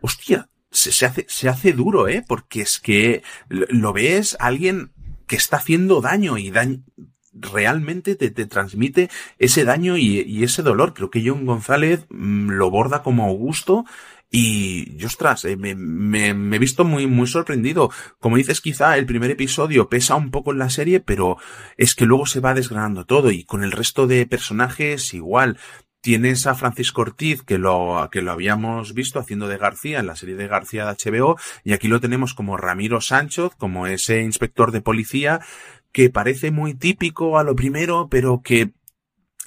hostia, se, se hace, se hace duro, ¿eh? Porque es que lo ves a alguien que está haciendo daño y daño, realmente te, te, transmite ese daño y, y, ese dolor. Creo que John González mm, lo borda como Augusto y, ostras, eh, me, me, me, he visto muy, muy sorprendido. Como dices, quizá el primer episodio pesa un poco en la serie, pero es que luego se va desgranando todo y con el resto de personajes igual. Tienes a Francisco Ortiz, que lo, que lo habíamos visto haciendo de García en la serie de García de HBO, y aquí lo tenemos como Ramiro Sánchez, como ese inspector de policía, que parece muy típico a lo primero, pero que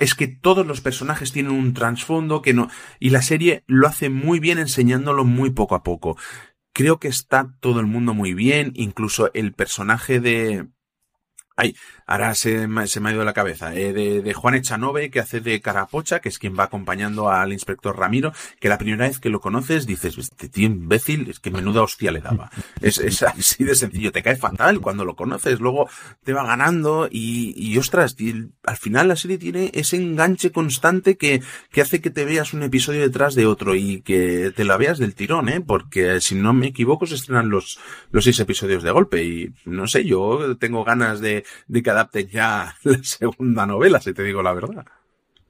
es que todos los personajes tienen un trasfondo que no, y la serie lo hace muy bien enseñándolo muy poco a poco. Creo que está todo el mundo muy bien, incluso el personaje de, ay, ahora se, se me ha ido la cabeza, eh, de, de, Juan Echanove, que hace de Carapocha, que es quien va acompañando al inspector Ramiro, que la primera vez que lo conoces dices, este tío imbécil, es que menuda hostia le daba. (laughs) Es, es así de sencillo, te cae fatal cuando lo conoces, luego te va ganando y, y ostras, y al final la serie tiene ese enganche constante que, que hace que te veas un episodio detrás de otro y que te la veas del tirón, eh, porque si no me equivoco se estrenan los, los seis episodios de golpe y no sé, yo tengo ganas de, de cada ya (laughs) la segunda novela, si te digo la verdad.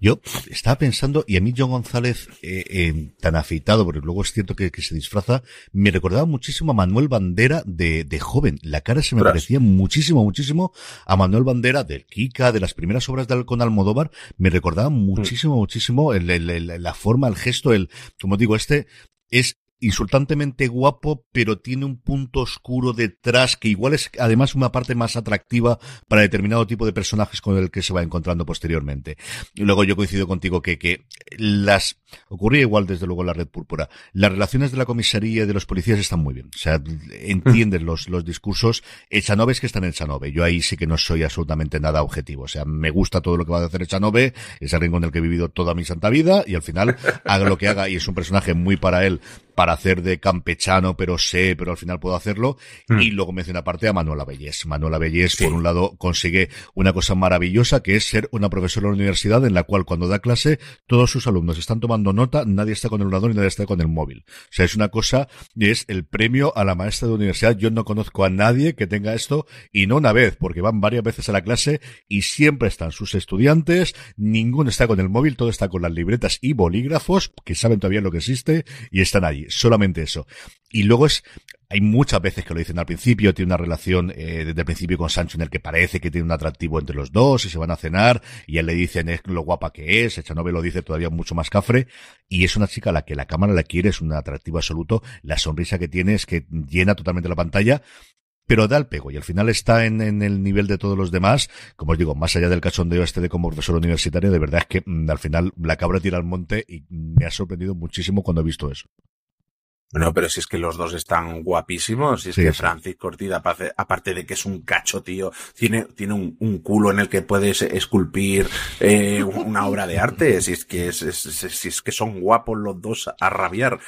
Yo estaba pensando, y a mí John González, eh, eh, tan afeitado, porque luego es cierto que, que, se disfraza, me recordaba muchísimo a Manuel Bandera de, de joven. La cara se me Tras. parecía muchísimo, muchísimo a Manuel Bandera del Kika, de las primeras obras de con Almodóvar. Me recordaba muchísimo, mm. muchísimo el, el, el, la forma, el gesto, el, como digo, este es insultantemente guapo, pero tiene un punto oscuro detrás que igual es además una parte más atractiva para determinado tipo de personajes con el que se va encontrando posteriormente. Y luego yo coincido contigo que, que las ocurría igual desde luego en la red púrpura. Las relaciones de la comisaría y de los policías están muy bien. O sea, entienden los, los discursos. Echanove es que están en Echanove. Yo ahí sí que no soy absolutamente nada objetivo. O sea, me gusta todo lo que va a hacer Echanove, es el rincón del que he vivido toda mi santa vida y al final haga lo que haga y es un personaje muy para él para hacer de campechano, pero sé, pero al final puedo hacerlo. Mm. Y luego menciona aparte a Manuela Bellés. Manuela Bellés, sí. por un lado, consigue una cosa maravillosa que es ser una profesora de la universidad en la cual cuando da clase todos sus alumnos están tomando nota, nadie está con el ordenador y nadie está con el móvil. O sea, es una cosa, es el premio a la maestra de la universidad. Yo no conozco a nadie que tenga esto y no una vez, porque van varias veces a la clase y siempre están sus estudiantes, ninguno está con el móvil, todo está con las libretas y bolígrafos, que saben todavía lo que existe y están allí solamente eso. Y luego es, hay muchas veces que lo dicen al principio, tiene una relación eh, desde el principio con Sancho en el que parece que tiene un atractivo entre los dos y se van a cenar y él le dicen lo guapa que es, Echanove lo dice todavía mucho más cafre y es una chica a la que la cámara la quiere, es un atractivo absoluto, la sonrisa que tiene es que llena totalmente la pantalla pero da el pego y al final está en, en, el nivel de todos los demás. Como os digo, más allá del cachondeo este de como profesor universitario, de verdad es que mm, al final la cabra tira al monte y me ha sorprendido muchísimo cuando he visto eso. Bueno, pero si es que los dos están guapísimos, si es sí, que. Francis Cortida, aparte de que es un cacho, tío, tiene, tiene un, un culo en el que puedes esculpir eh, una obra de arte, si es que es, es, es, si es que son guapos los dos a rabiar.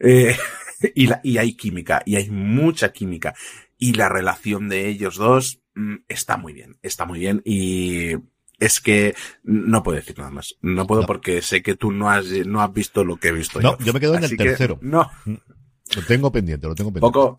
Eh, (laughs) y, la, y hay química, y hay mucha química. Y la relación de ellos dos mm, está muy bien, está muy bien, y es que no puedo decir nada más. No puedo no. porque sé que tú no has, no has visto lo que he visto no, yo. yo me quedo en Así el tercero. No. Lo tengo pendiente, lo tengo pendiente. Poco,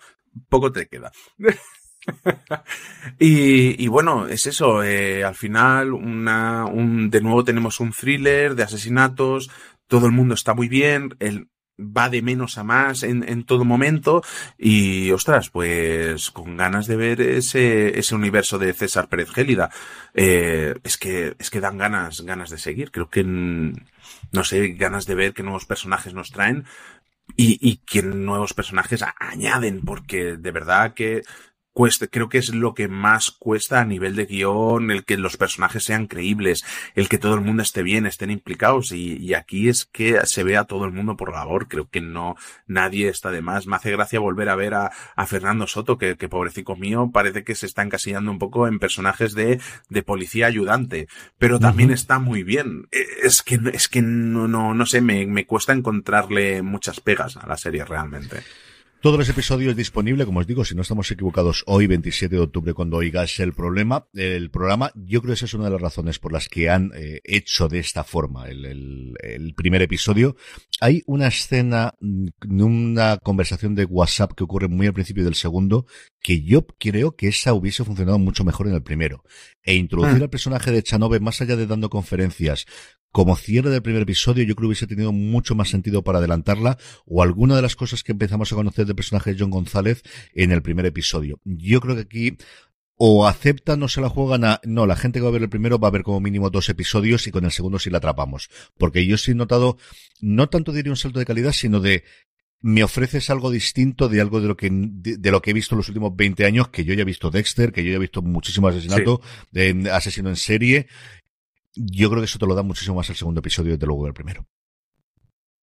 poco te queda. (laughs) y, y, bueno, es eso. Eh, al final, una, un, de nuevo tenemos un thriller de asesinatos. Todo el mundo está muy bien. El, va de menos a más en, en todo momento y, ostras, pues con ganas de ver ese, ese universo de César Pérez Gélida. Eh, es que, es que dan ganas, ganas de seguir. Creo que, no sé, ganas de ver qué nuevos personajes nos traen y, y qué nuevos personajes añaden, porque de verdad que cuesta, creo que es lo que más cuesta a nivel de guion, el que los personajes sean creíbles, el que todo el mundo esté bien, estén implicados y, y aquí es que se ve a todo el mundo por labor, creo que no, nadie está de más. Me hace gracia volver a ver a, a Fernando Soto, que, que pobrecito mío parece que se está encasillando un poco en personajes de, de policía ayudante, pero también está muy bien. E, es que, es que no, no, no sé, me, me cuesta encontrarle muchas pegas a la serie realmente. Todos los episodios disponibles, como os digo, si no estamos equivocados, hoy 27 de octubre, cuando oigas el problema, el programa, yo creo que esa es una de las razones por las que han eh, hecho de esta forma el, el, el, primer episodio. Hay una escena, mm, una conversación de WhatsApp que ocurre muy al principio del segundo, que yo creo que esa hubiese funcionado mucho mejor en el primero. E introducir mm. al personaje de Chanove, más allá de dando conferencias, como cierre del primer episodio, yo creo que hubiese tenido mucho más sentido para adelantarla o alguna de las cosas que empezamos a conocer del personaje de John González en el primer episodio. Yo creo que aquí o aceptan o se la juegan a, no, la gente que va a ver el primero va a ver como mínimo dos episodios y con el segundo sí la atrapamos. Porque yo sí he notado, no tanto diría un salto de calidad, sino de, me ofreces algo distinto de algo de lo que de, de, lo que he visto en los últimos 20 años, que yo ya he visto Dexter, que yo ya he visto muchísimo asesinato, sí. de asesino en serie, yo creo que eso te lo da muchísimo más el segundo episodio desde luego del primero.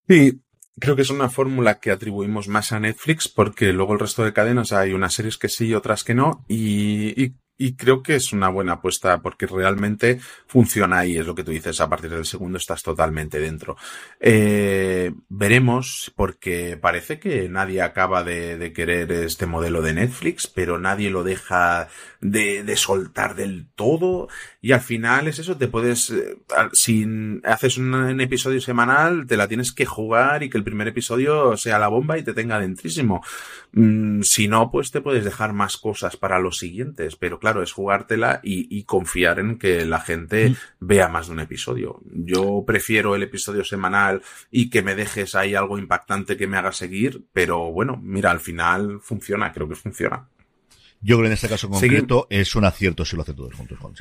Sí, creo que es una fórmula que atribuimos más a Netflix porque luego el resto de cadenas hay unas series que sí y otras que no y, y y creo que es una buena apuesta porque realmente funciona ahí, es lo que tú dices, a partir del segundo estás totalmente dentro. Eh, veremos porque parece que nadie acaba de, de, querer este modelo de Netflix, pero nadie lo deja de, de, soltar del todo y al final es eso, te puedes, eh, si haces un, un, episodio semanal, te la tienes que jugar y que el primer episodio sea la bomba y te tenga dentrísimo. Mm, si no, pues te puedes dejar más cosas para los siguientes, pero claro, es jugártela y, y, confiar en que la gente mm. vea más de un episodio. Yo prefiero el episodio semanal y que me dejes ahí algo impactante que me haga seguir, pero bueno, mira, al final funciona, creo que funciona. Yo creo que en este caso concreto Seguir. es un acierto si lo hace todos juntos, Juan.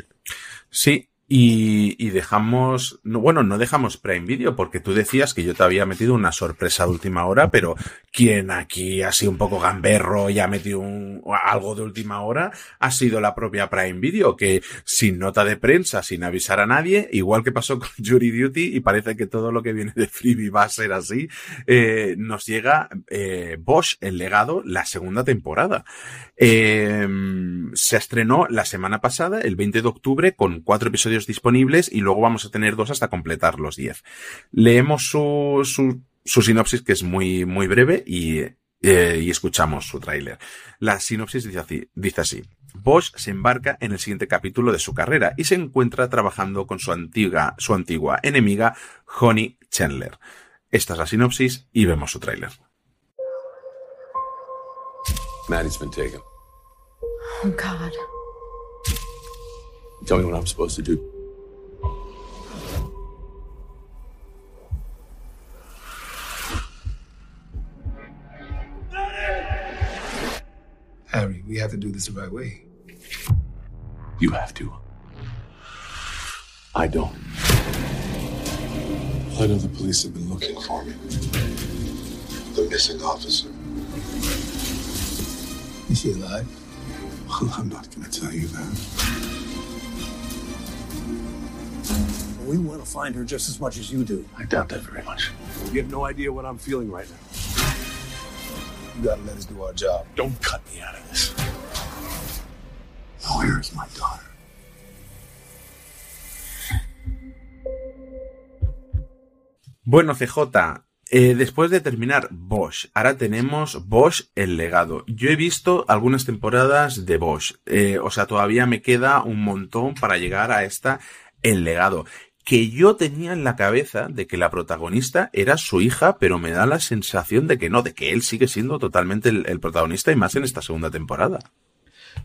Sí. Y, y, dejamos, no, bueno, no dejamos Prime Video porque tú decías que yo te había metido una sorpresa de última hora, pero quien aquí ha sido un poco gamberro y ha metido un, algo de última hora ha sido la propia Prime Video, que sin nota de prensa, sin avisar a nadie, igual que pasó con (laughs) Jury Duty y parece que todo lo que viene de Freebie va a ser así, eh, nos llega eh, Bosch, el legado, la segunda temporada. Eh, se estrenó la semana pasada, el 20 de octubre, con cuatro episodios disponibles y luego vamos a tener dos hasta completar los 10. Leemos su, su, su, sinopsis que es muy, muy breve y, eh, y escuchamos su tráiler. La sinopsis dice así, dice así. Bosch se embarca en el siguiente capítulo de su carrera y se encuentra trabajando con su antigua, su antigua enemiga, Honey Chandler. Esta es la sinopsis y vemos su tráiler. Maddie's been taken. Oh, God. Tell me what I'm supposed to do. Harry, we have to do this the right way. You have to. I don't. I know the police have been looking for me. The missing officer. Is she alive? Well, I'm not going to tell you that. We want to find her just as much as you do. I doubt that very much. You have no idea what I'm feeling right now. You gotta let us do our job. Don't cut me out of this. Where is my daughter? Bueno, CJ, eh, después de terminar Bosch, ahora tenemos Bosch el legado. Yo he visto algunas temporadas de Bosch, eh, o sea, todavía me queda un montón para llegar a esta el legado que yo tenía en la cabeza de que la protagonista era su hija, pero me da la sensación de que no, de que él sigue siendo totalmente el, protagonista y más en esta segunda temporada.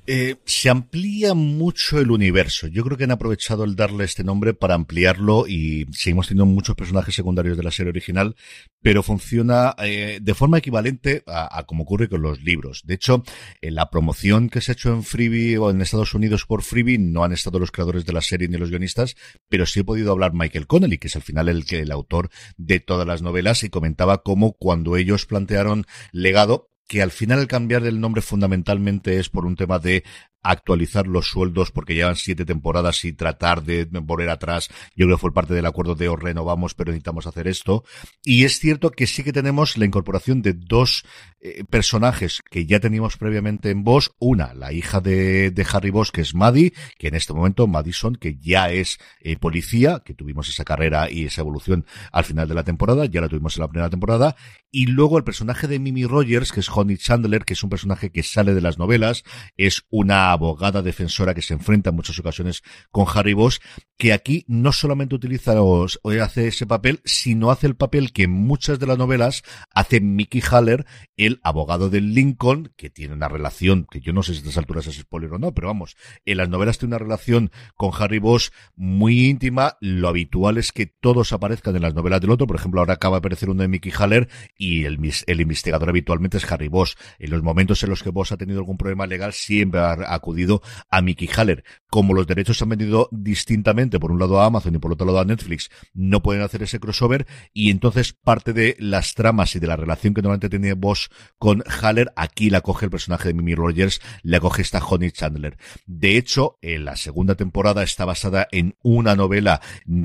Eh, se amplía mucho el universo. Yo creo que han aprovechado el darle este nombre para ampliarlo y seguimos teniendo muchos personajes secundarios de la serie original, pero funciona eh, de forma equivalente a, como ocurre con los libros. De hecho, en la promoción que se ha hecho en Freebie o en Estados Unidos por Freebie no han estado los creadores de la serie ni los guionistas, pero sí he podido hablar Michael Connelly, que es al final el autor de todas las novelas y comentaba cómo cuando ellos plantearon legado, que al final el cambiar el nombre fundamentalmente es por un tema de actualizar los sueldos porque llevan siete temporadas y tratar de volver atrás. Yo creo que fue parte del acuerdo de os renovamos, pero necesitamos hacer esto. Y es cierto que sí que tenemos la incorporación de dos eh, personajes que ya teníamos previamente en Boss. Una, la hija de, Harry Boss, que es Maddie, que en este momento Madison, que ya es eh, policía, que tuvimos esa carrera y esa evolución al final de la temporada, ya la tuvimos en la primera temporada. Y luego el personaje de Mimi Rogers, que es Honey Chandler, que es un personaje que sale de las novelas, es una abogada defensora que se enfrenta en muchas ocasiones con Harry Bosch, que aquí no solamente utiliza o, hace ese papel, sino hace el papel que en muchas de las novelas hace Mickey Haller, el abogado del Lincoln, que tiene una relación, que yo no sé si a estas alturas es spoiler o no, pero vamos, en las novelas tiene una relación con Harry Bosch muy íntima, lo habitual es que todos aparezcan en las novelas del otro, por ejemplo, ahora acaba de aparecer uno de Mickey Haller y el, el investigador habitualmente es Harry Bosch. En los momentos en los que Bosch ha tenido algún problema legal, siempre ha acudido a Mickey Haller. Como los derechos han vendido distintamente, por un lado a Amazon y por otro lado a Netflix, no pueden hacer ese crossover y entonces parte de las tramas y de la relación que normalmente tenía Bosch con Haller, aquí la coge el personaje de Mimi Rogers, la coge esta Honey Chandler. De hecho, en la segunda temporada está basada en una novela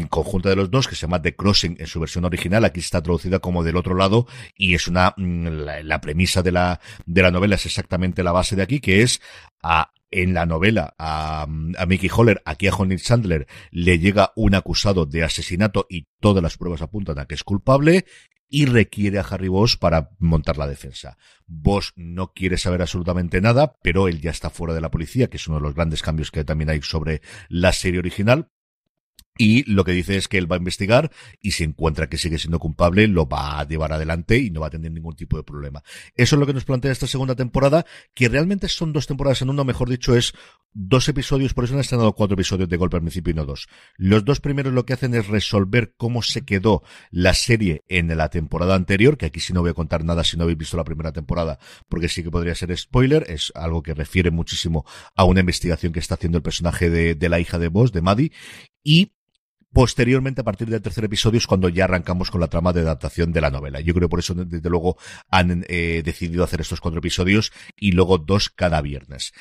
conjunta de los dos que se llama The Crossing en su versión original, aquí está traducida como del otro lado y es una, la, la premisa de la, de la novela es exactamente la base de aquí, que es en la novela a, a Mickey Holler, aquí a Honey Chandler, le llega un acusado de asesinato y todas las pruebas apuntan a que es culpable y requiere a Harry Bosch para montar la defensa. Bosch no quiere saber absolutamente nada, pero él ya está fuera de la policía, que es uno de los grandes cambios que también hay sobre la serie original, y lo que dice es que él va a investigar y si encuentra que sigue siendo culpable lo va a llevar adelante y no va a tener ningún tipo de problema. Eso es lo que nos plantea esta segunda temporada, que realmente son dos temporadas en uno, mejor dicho, es dos episodios, por eso han estrenado cuatro episodios de golpe al principio y no dos. Los dos primeros lo que hacen es resolver cómo se quedó la serie en la temporada anterior, que aquí sí no voy a contar nada si no habéis visto la primera temporada, porque sí que podría ser spoiler, es algo que refiere muchísimo a una investigación que está haciendo el personaje de, la hija de Boss, de Maddie, y Posteriormente, a partir del tercer episodio, es cuando ya arrancamos con la trama de adaptación de la novela. Yo creo que por eso, desde luego, han eh, decidido hacer estos cuatro episodios y luego dos cada viernes.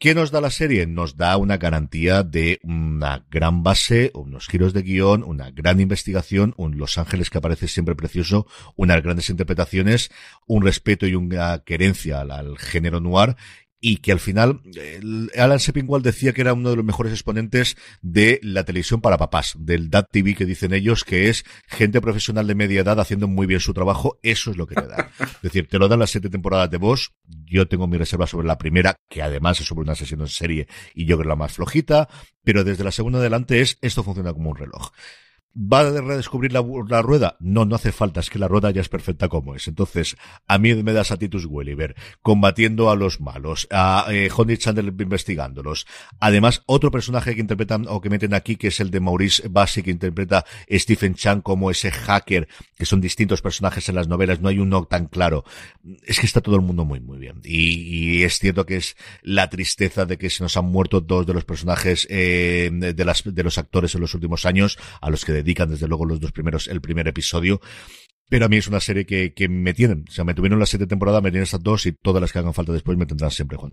¿Qué nos da la serie? Nos da una garantía de una gran base, unos giros de guion, una gran investigación, un Los Ángeles que aparece siempre precioso, unas grandes interpretaciones, un respeto y una querencia al, al género noir y que al final Alan Sepinwall decía que era uno de los mejores exponentes de la televisión para papás, del Dad TV que dicen ellos, que es gente profesional de media edad haciendo muy bien su trabajo, eso es lo que te da. es decir, te lo dan las siete temporadas de Bosch, yo tengo mi reserva sobre la primera, que además es sobre una sesión en serie y yo creo la más flojita, pero desde la segunda adelante es, esto funciona como un reloj. ¿Va a redescubrir la, rueda? No, no hace falta, es que la rueda ya es perfecta como es. Entonces, a mí me das a Titus Welliver combatiendo a los malos, a eh, Honey Chandler investigándolos. Además, otro personaje que interpretan o que meten aquí, que es el de Maurice Bassi, que interpreta Stephen Chan como ese hacker, que son distintos personajes en las novelas, no hay uno tan claro. Es que está todo el mundo muy, muy bien. Y, es cierto que es la tristeza de que se nos han muerto dos de los personajes eh, de, de los actores en los últimos años, a los que dedican desde luego los dos primeros, el primer episodio. Pero a mí es una serie que, que me tienen. O sea, me tuvieron las siete temporadas, me tienen estas dos y todas las que hagan falta después me tendrán siempre, Juan.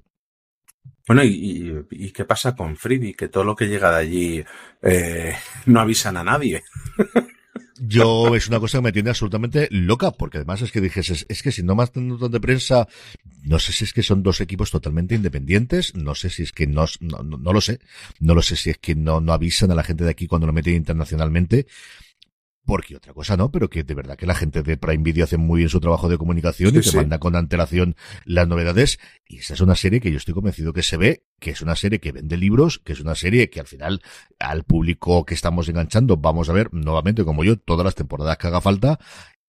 Bueno, ¿y, qué pasa con Freebie? Que todo lo que llega de allí eh, no avisan a nadie. (laughs) Yo es una cosa que me tiene absolutamente loca, porque además es que dijes, es, es que si no más notas de prensa, no sé si es que son dos equipos totalmente independientes, no sé si es que no, no, no lo sé, no lo sé si es que no, no avisan a la gente de aquí cuando lo meten internacionalmente, porque otra cosa no, pero que de verdad que la gente de Prime Video hace muy bien su trabajo de comunicación sí, y te sí. manda con antelación las novedades. Y esa es una serie que yo estoy convencido que se ve, que es una serie que vende libros, que es una serie que al final al público que estamos enganchando vamos a ver nuevamente como yo todas las temporadas que haga falta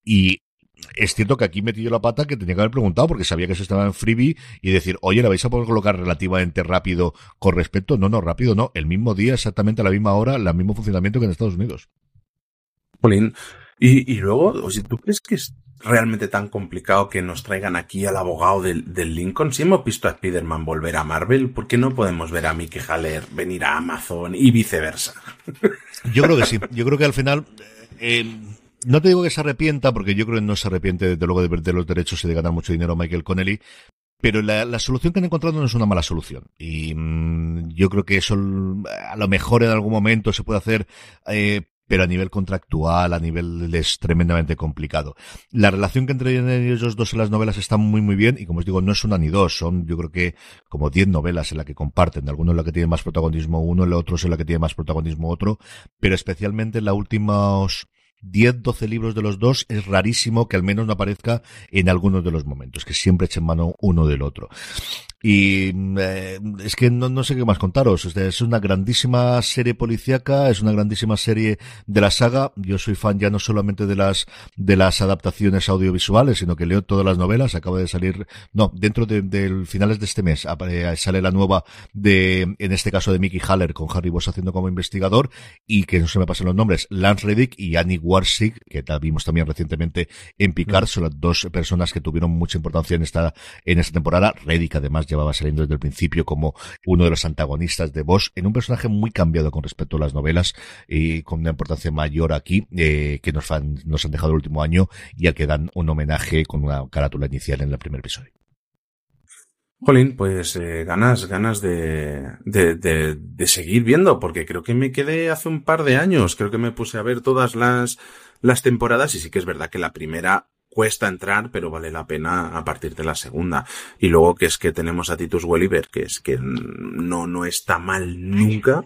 y es cierto que aquí metí yo la pata que tenía que haber preguntado porque sabía que eso estaba en freebie y decir, oye, ¿la vais a poder colocar relativamente rápido con respecto? No, no, rápido no. El mismo día, exactamente a la misma hora, el mismo funcionamiento que en Estados Unidos. Polín. Y, y luego, oye, ¿tú crees que es realmente tan complicado que nos traigan aquí al abogado del, del Lincoln? Si hemos visto a Spider-Man volver a Marvel, ¿por qué no podemos ver a Mickey Haller venir a Amazon y viceversa? Yo creo que sí. Yo creo que al final... Eh, no te digo que se arrepienta, porque yo creo que no se arrepiente desde luego de perder los derechos y de ganar mucho dinero a Michael Connelly, pero la, la, solución que han encontrado no es una mala solución. Y mmm, yo creo que eso a lo mejor en algún momento se puede hacer, eh, pero a nivel contractual, a nivel es tremendamente complicado. La relación que entre ellos dos en las novelas está muy muy bien y como os digo, no es una ni dos, son yo creo que como diez novelas en la que comparten, algunos en la que tiene más protagonismo uno, en la otros en la que tiene más protagonismo otro, pero especialmente en la última 10, 12 libros de los dos, es rarísimo que al menos no aparezca en algunos de los momentos, que siempre echen mano uno del otro. Y eh, es que no, no, sé qué más contaros. Es una grandísima serie policíaca, es una grandísima serie de la saga. Yo soy fan ya no solamente de las de las adaptaciones audiovisuales, sino que leo todas las novelas. Acaba de salir, no, dentro de, de finales de este mes sale la nueva de, en este caso de Mickey Haller con Harry Boss haciendo como investigador y que no se me pasen los nombres, Lance Reddick y Annie Warsig, que vimos también recientemente en Picard, son las dos personas que tuvieron mucha importancia en esta en esta temporada. Reddick además llevaba saliendo desde el principio como uno de los antagonistas de Bosch, en un personaje muy cambiado con respecto a las novelas y con una importancia mayor aquí eh, que nos han, dejado el último año y al que dan un homenaje con una carátula inicial en el primer episodio. Jolín, pues eh, ganas, ganas de, seguir viendo, porque creo que me quedé hace un par de años, creo que me puse a ver todas las temporadas y sí que es verdad que la primera cuesta entrar, pero vale la pena a partir de la segunda. Y luego que es que tenemos a Titus Welliver, que es que no, no está mal nunca.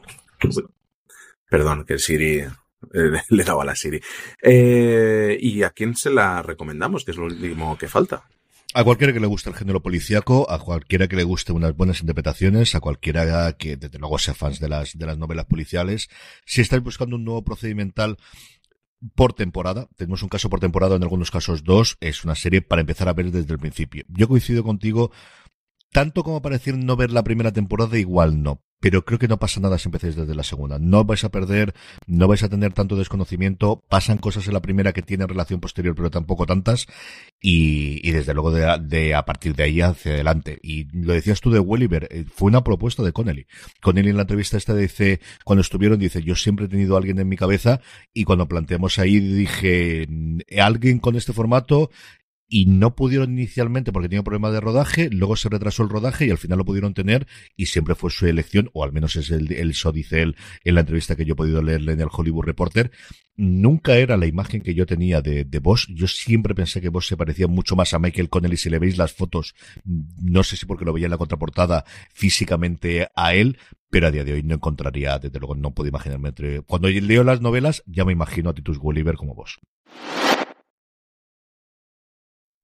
Perdón, que Siri eh, (laughs) le daba a la Siri. Eh, ¿Y a quién se la recomendamos? Que es lo último que falta. A cualquiera que le guste el género policíaco, a cualquiera que le guste unas buenas interpretaciones, a cualquiera que desde luego sea fans de las, de las novelas policiales, si estáis buscando un nuevo procedimental por temporada, tenemos un caso por temporada, en algunos casos dos, es una serie para empezar a ver desde el principio. Yo coincido contigo, tanto como para decir no ver la primera temporada, igual no, pero creo que no pasa nada si empecéis desde la segunda. No vais a perder, no vais a tener tanto desconocimiento, pasan cosas en la primera que tienen relación posterior, pero tampoco tantas, y, y desde luego de, de, a partir de ahí hacia adelante. Y lo decías tú de Welliver, eh, fue una propuesta de Connelly. Connelly en la entrevista esta dice, cuando estuvieron, dice, yo siempre he tenido a alguien en mi cabeza, y cuando planteamos ahí dije, alguien con este formato, y no pudieron inicialmente porque tenía un problema de rodaje, luego se retrasó el rodaje y al final lo pudieron tener y siempre fue su elección, o al menos es el, el so dice en la entrevista que yo he podido leerle en el Hollywood Reporter. Nunca era la imagen que yo tenía de, de Boss. Yo siempre pensé que Boss se parecía mucho más a Michael Connelly. Si le veis las fotos, no sé si porque lo veía en la contraportada físicamente a él, pero a día de hoy no encontraría, desde luego no puedo imaginarme entre... Cuando leo las novelas, ya me imagino a Titus Gulliver como Boss.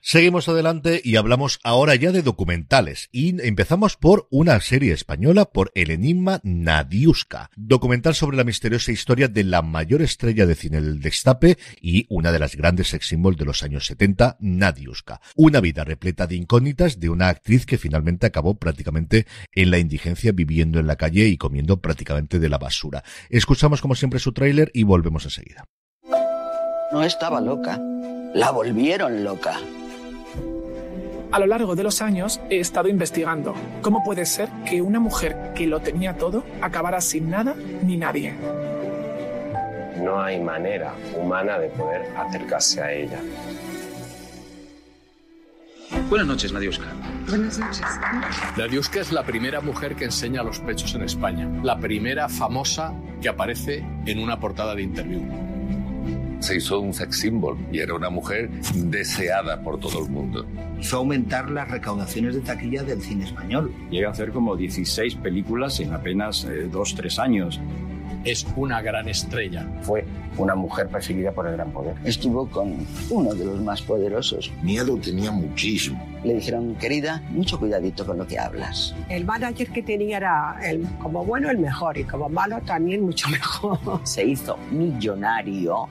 Seguimos adelante y hablamos ahora ya de documentales y empezamos por una serie española por el enigma Nadiuska, documental sobre la misteriosa historia de la mayor estrella de cine del destape y una de las grandes sex symbols de los años 70, Nadiuska. Una vida repleta de incógnitas de una actriz que finalmente acabó prácticamente en la indigencia viviendo en la calle y comiendo prácticamente de la basura. Escuchamos como siempre su tráiler y volvemos enseguida. No estaba loca, la volvieron loca. A lo largo de los años he estado investigando cómo puede ser que una mujer que lo tenía todo acabara sin nada ni nadie. No hay manera humana de poder acercarse a ella. Buenas noches, Nadiuska. Buenas noches. Nadiuska es la primera mujer que enseña los pechos en España. La primera famosa que aparece en una portada de interview se hizo un sex symbol y era una mujer deseada por todo el mundo. Hizo aumentar las recaudaciones de taquilla del cine español. Llega a hacer como 16 películas en apenas 2-3 eh, años. Es una gran estrella. Fue una mujer perseguida por el gran poder. Estuvo con uno de los más poderosos. Miedo tenía muchísimo. Le dijeron, querida, mucho cuidadito con lo que hablas. El manager que tenía era el, como bueno el mejor y como malo también mucho mejor. Se hizo millonario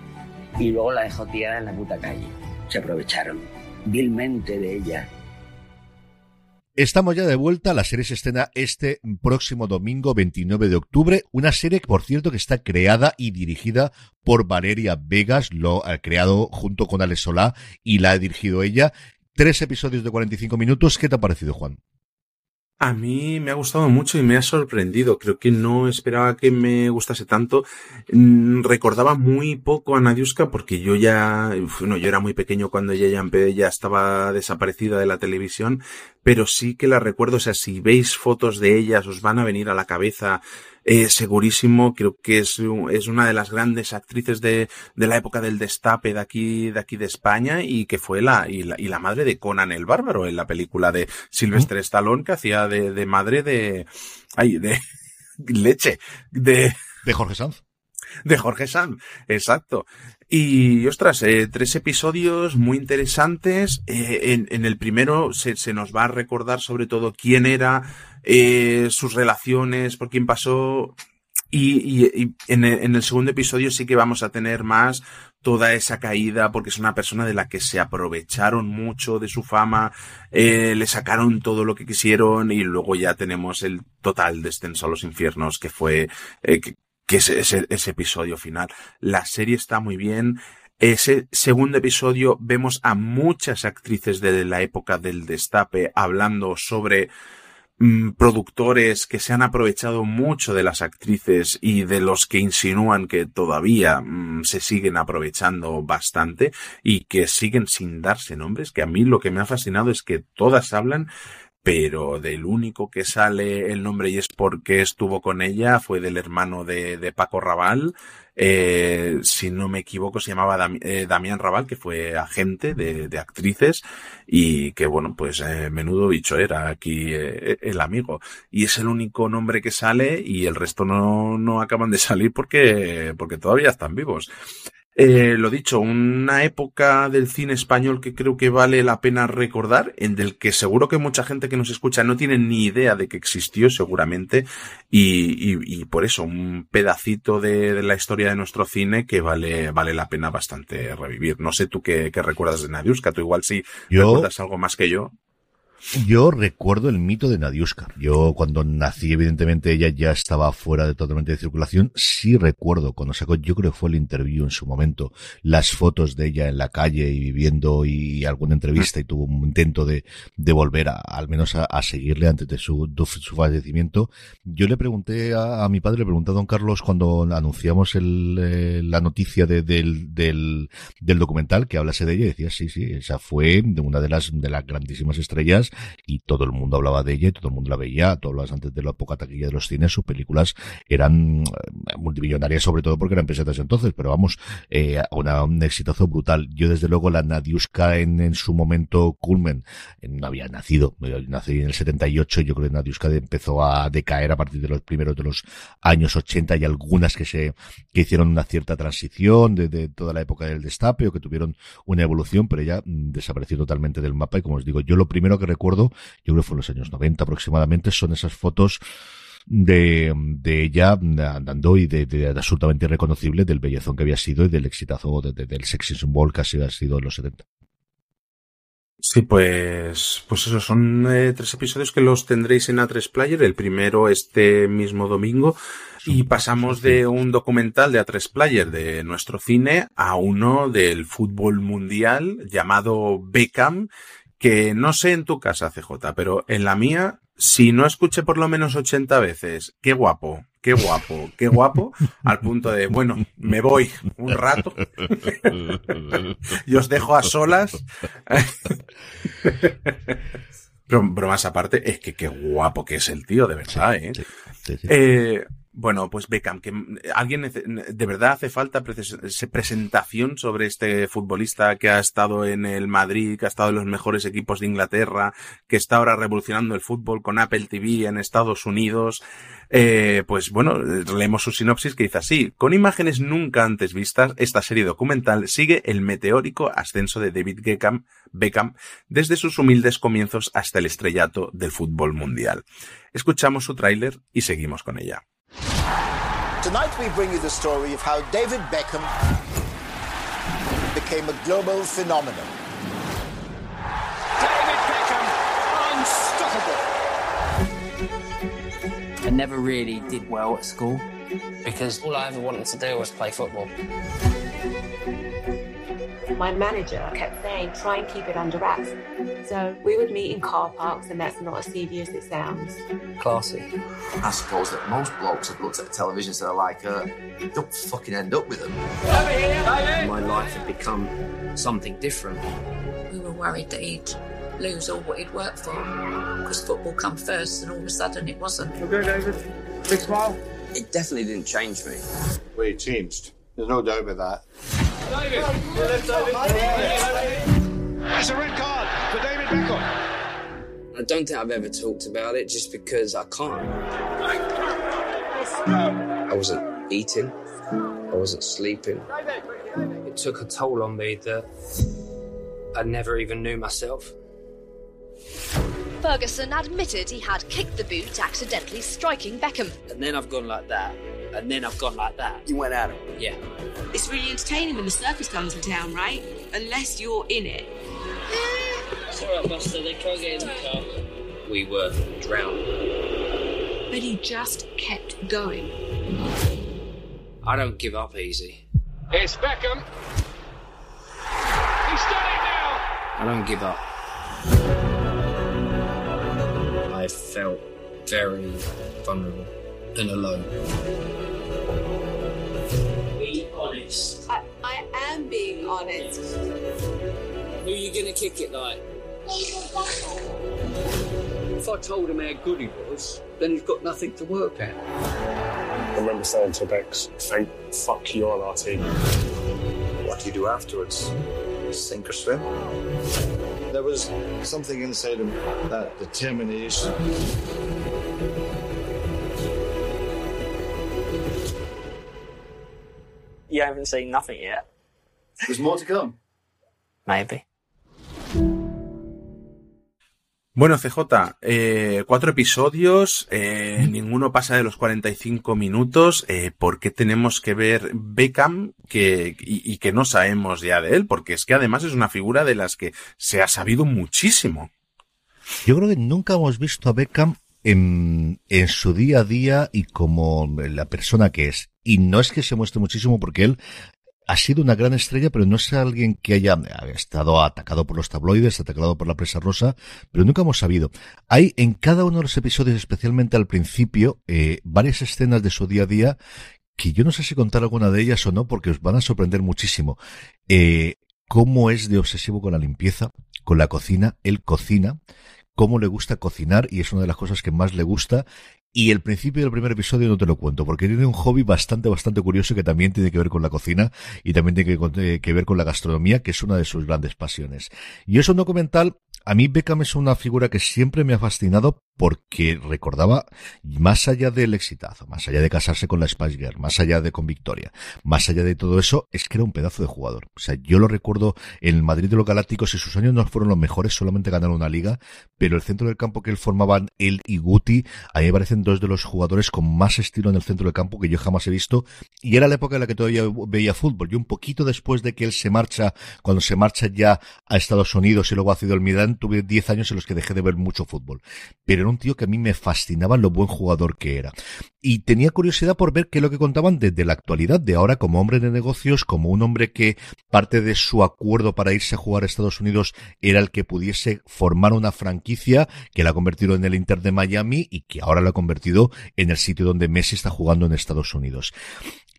y luego la dejó tirada en la puta calle. Se aprovecharon vilmente de ella. Estamos ya de vuelta, la serie se estrena este próximo domingo 29 de octubre, una serie por cierto que está creada y dirigida por Valeria Vegas, lo ha creado junto con Alex Solá y la ha dirigido ella. Tres episodios de 45 minutos, ¿qué te ha parecido Juan? A mí me ha gustado mucho y me ha sorprendido. Creo que no esperaba que me gustase tanto. Mm, recordaba muy poco a Nadiuska porque yo ya, bueno, yo era muy pequeño cuando ella ya, estaba desaparecida de la televisión, pero sí que la recuerdo. O sea, si veis fotos de ellas os van a venir a la cabeza eh, segurísimo, creo que es, es una de las grandes actrices de, de la época del destape de aquí, de aquí de España y que fue la y, la, y la madre de Conan el Bárbaro en la película de Sylvester Stallone que hacía de, de madre de, ay, de (laughs) leche, de, de Jorge Sanz. De Jorge Sanz, exacto. Y, ostras, eh, tres episodios muy interesantes. Eh, en, en, el primero se, se, nos va a recordar sobre todo quién era, eh, sus relaciones, por quién pasó. Y, y, en, el, en, el, segundo episodio sí que vamos a tener más toda esa caída porque es una persona de la que se aprovecharon mucho de su fama, eh, le sacaron todo lo que quisieron y luego ya tenemos el total descenso a los infiernos que fue, que es ese, ese episodio final. La serie está muy bien. Ese segundo episodio vemos a muchas actrices de la época del destape hablando sobre mmm, productores que se han aprovechado mucho de las actrices y de los que insinúan que todavía mmm, se siguen aprovechando bastante y que siguen sin darse nombres, que a mí lo que me ha fascinado es que todas hablan pero del único que sale el nombre y es porque estuvo con ella fue del hermano de, de Paco Raval, eh, si no me equivoco se llamaba eh, Damián Raval, que fue agente de, de actrices y que bueno, pues eh, menudo bicho era aquí el amigo. Y es el único nombre que sale y el resto no, no acaban de salir porque, porque todavía están vivos. Eh, lo dicho, una época del cine español que creo que vale la pena recordar, en del que seguro que mucha gente que nos escucha no tiene ni idea de que existió, seguramente, y, y, y por eso, un pedacito de, de, la historia de nuestro cine que vale, vale la pena bastante revivir. No sé tú qué, qué recuerdas de Nadiuska, tú igual sí yo... recuerdas algo más que yo. Yo recuerdo el mito de Nadiuska. Yo cuando nací, evidentemente ella ya estaba fuera de totalmente de circulación. Sí recuerdo cuando sacó, yo creo que fue el interview en su momento, las fotos de ella en la calle y viviendo y alguna entrevista y tuvo un intento de, de volver a, al menos a, a seguirle antes de su, de su fallecimiento. Yo le pregunté a, mi padre, le pregunté a don Carlos cuando anunciamos el, eh, la noticia de, del, del, del documental que hablase de ella y decía sí, sí, esa fue una de las, de las grandísimas estrellas y todo el mundo hablaba de ella y todo el mundo la veía. Tú hablas antes de la época taquilla de los cines, sus películas eran multimillonarias sobre todo porque eran pesetas entonces, pero vamos, eh, una, un exitazo brutal. Yo desde luego la Nadiuska en, en su momento culmen, no había nacido, nací en el 78, yo creo que Nadiuska empezó a decaer a partir de los primeros de los años 80 y algunas que se que hicieron una cierta transición de, de toda la época del destape o que tuvieron una evolución, pero ella mm, desapareció totalmente del mapa y como os digo, yo lo primero que recuerdo, yo creo que fue en los años 90 aproximadamente, son esas fotos de, de ella andando y de, de, de, absolutamente irreconocible del bellezón que había sido y del exitazo de, de, del sexy symbol que ha sido en los 70. Sí, pues, pues eso, son eh, tres episodios que los tendréis en A3 Player, el primero este mismo domingo, y pasamos de un documental de A3 Player de nuestro cine a uno del fútbol mundial llamado Beckham, que no sé en tu casa, CJ, pero en la mía, si no escuché por lo menos 80 veces, qué guapo, qué guapo, qué guapo, (laughs) al punto de, bueno, me voy un rato y os dejo a solas. (laughs) Pero bromas aparte, es que qué guapo que es el tío, de verdad, ¿eh? Sí, sí, sí. eh bueno, pues Beckham, que alguien de verdad hace falta presentación sobre este futbolista que ha estado en el Madrid, que ha estado en los mejores equipos de Inglaterra, que está ahora revolucionando el fútbol con Apple TV en Estados Unidos. Eh, pues bueno, leemos su sinopsis que dice así, con imágenes nunca antes vistas, esta serie documental sigue el meteórico ascenso de David Beckham, Beckham desde sus humildes comienzos hasta el estrellato del fútbol mundial. Escuchamos su tráiler y seguimos con ella. Tonight we bring you the story of how David Beckham became a global phenomenon. David Beckham, unstoppable. I never really did well at school because all I ever wanted to do was play football. My manager kept saying, try and keep it under wraps. So we would meet in car parks, and that's not as seedy as it sounds. Classy. I suppose that most blokes have looked at the television and are like, uh, don't fucking end up with them. My life had become something different. We were worried that he'd lose all what he'd worked for because football come first, and all of a sudden it wasn't. You good, David? Big smile. It definitely didn't change me. We changed. There's no doubt about that. David, That's a red card for David Beckham. I don't think I've ever talked about it just because I can't. I wasn't eating, I wasn't sleeping. It took a toll on me that I never even knew myself. Ferguson admitted he had kicked the boot, accidentally striking Beckham. And then I've gone like that, and then I've gone like that. You went at him? Yeah. It's really entertaining when the circus comes to town, right? Unless you're in it. It's alright, Buster, they can't get in the car. We were drowning. But he just kept going. I don't give up easy. It's Beckham. He's done it now. I don't give up. I felt very vulnerable and alone. Be honest. I, I am being honest. Who are you gonna kick it like? If I told him how good he was, then he's got nothing to work at. I remember saying to Bex, thank fuck you're on our team. What do you do afterwards? Sink or swim? There was something inside him, that determination. You haven't seen nothing yet. There's more to come. Maybe. Bueno, CJ, eh, cuatro episodios, eh, ninguno pasa de los 45 minutos. Eh, ¿Por qué tenemos que ver Beckham que, y, y, que no sabemos ya de él? Porque es que además es una figura de las que se ha sabido muchísimo. Yo creo que nunca hemos visto a Beckham en, en su día a día y como la persona que es. Y no es que se muestre muchísimo porque él ha sido una gran estrella, pero no es alguien que haya estado atacado por los tabloides, atacado por la prensa rosa, pero nunca hemos sabido. Hay en cada uno de los episodios, especialmente al principio, eh, varias escenas de su día a día que yo no sé si contar alguna de ellas o no, porque os van a sorprender muchísimo. Eh, cómo es de obsesivo con la limpieza, con la cocina, él cocina, cómo le gusta cocinar y es una de las cosas que más le gusta y el principio del primer episodio no te lo cuento, porque tiene un hobby bastante, bastante curioso que también tiene que ver con la cocina y también tiene que, que ver con la gastronomía, que es una de sus grandes pasiones. Y es un documental a mí Beckham es una figura que siempre me ha fascinado porque recordaba, más allá del exitazo, más allá de casarse con la Spice Girl, más allá de con Victoria, más allá de todo eso, es que era un pedazo de jugador. O sea, yo lo recuerdo en el Madrid de los Galácticos y sus años no fueron los mejores, solamente ganaron una liga, pero el centro del campo que él formaban, él y Guti, a mí me parecen dos de los jugadores con más estilo en el centro del campo que yo jamás he visto, y era la época en la que todavía veía fútbol. Yo un poquito después de que él se marcha, cuando se marcha ya a Estados Unidos y luego ha sido el Milan, tuve 10 años en los que dejé de ver mucho fútbol. Pero un tío que a mí me fascinaba lo buen jugador que era. Y tenía curiosidad por ver qué es lo que contaban desde la actualidad, de ahora como hombre de negocios, como un hombre que parte de su acuerdo para irse a jugar a Estados Unidos era el que pudiese formar una franquicia que la ha convertido en el Inter de Miami y que ahora la ha convertido en el sitio donde Messi está jugando en Estados Unidos.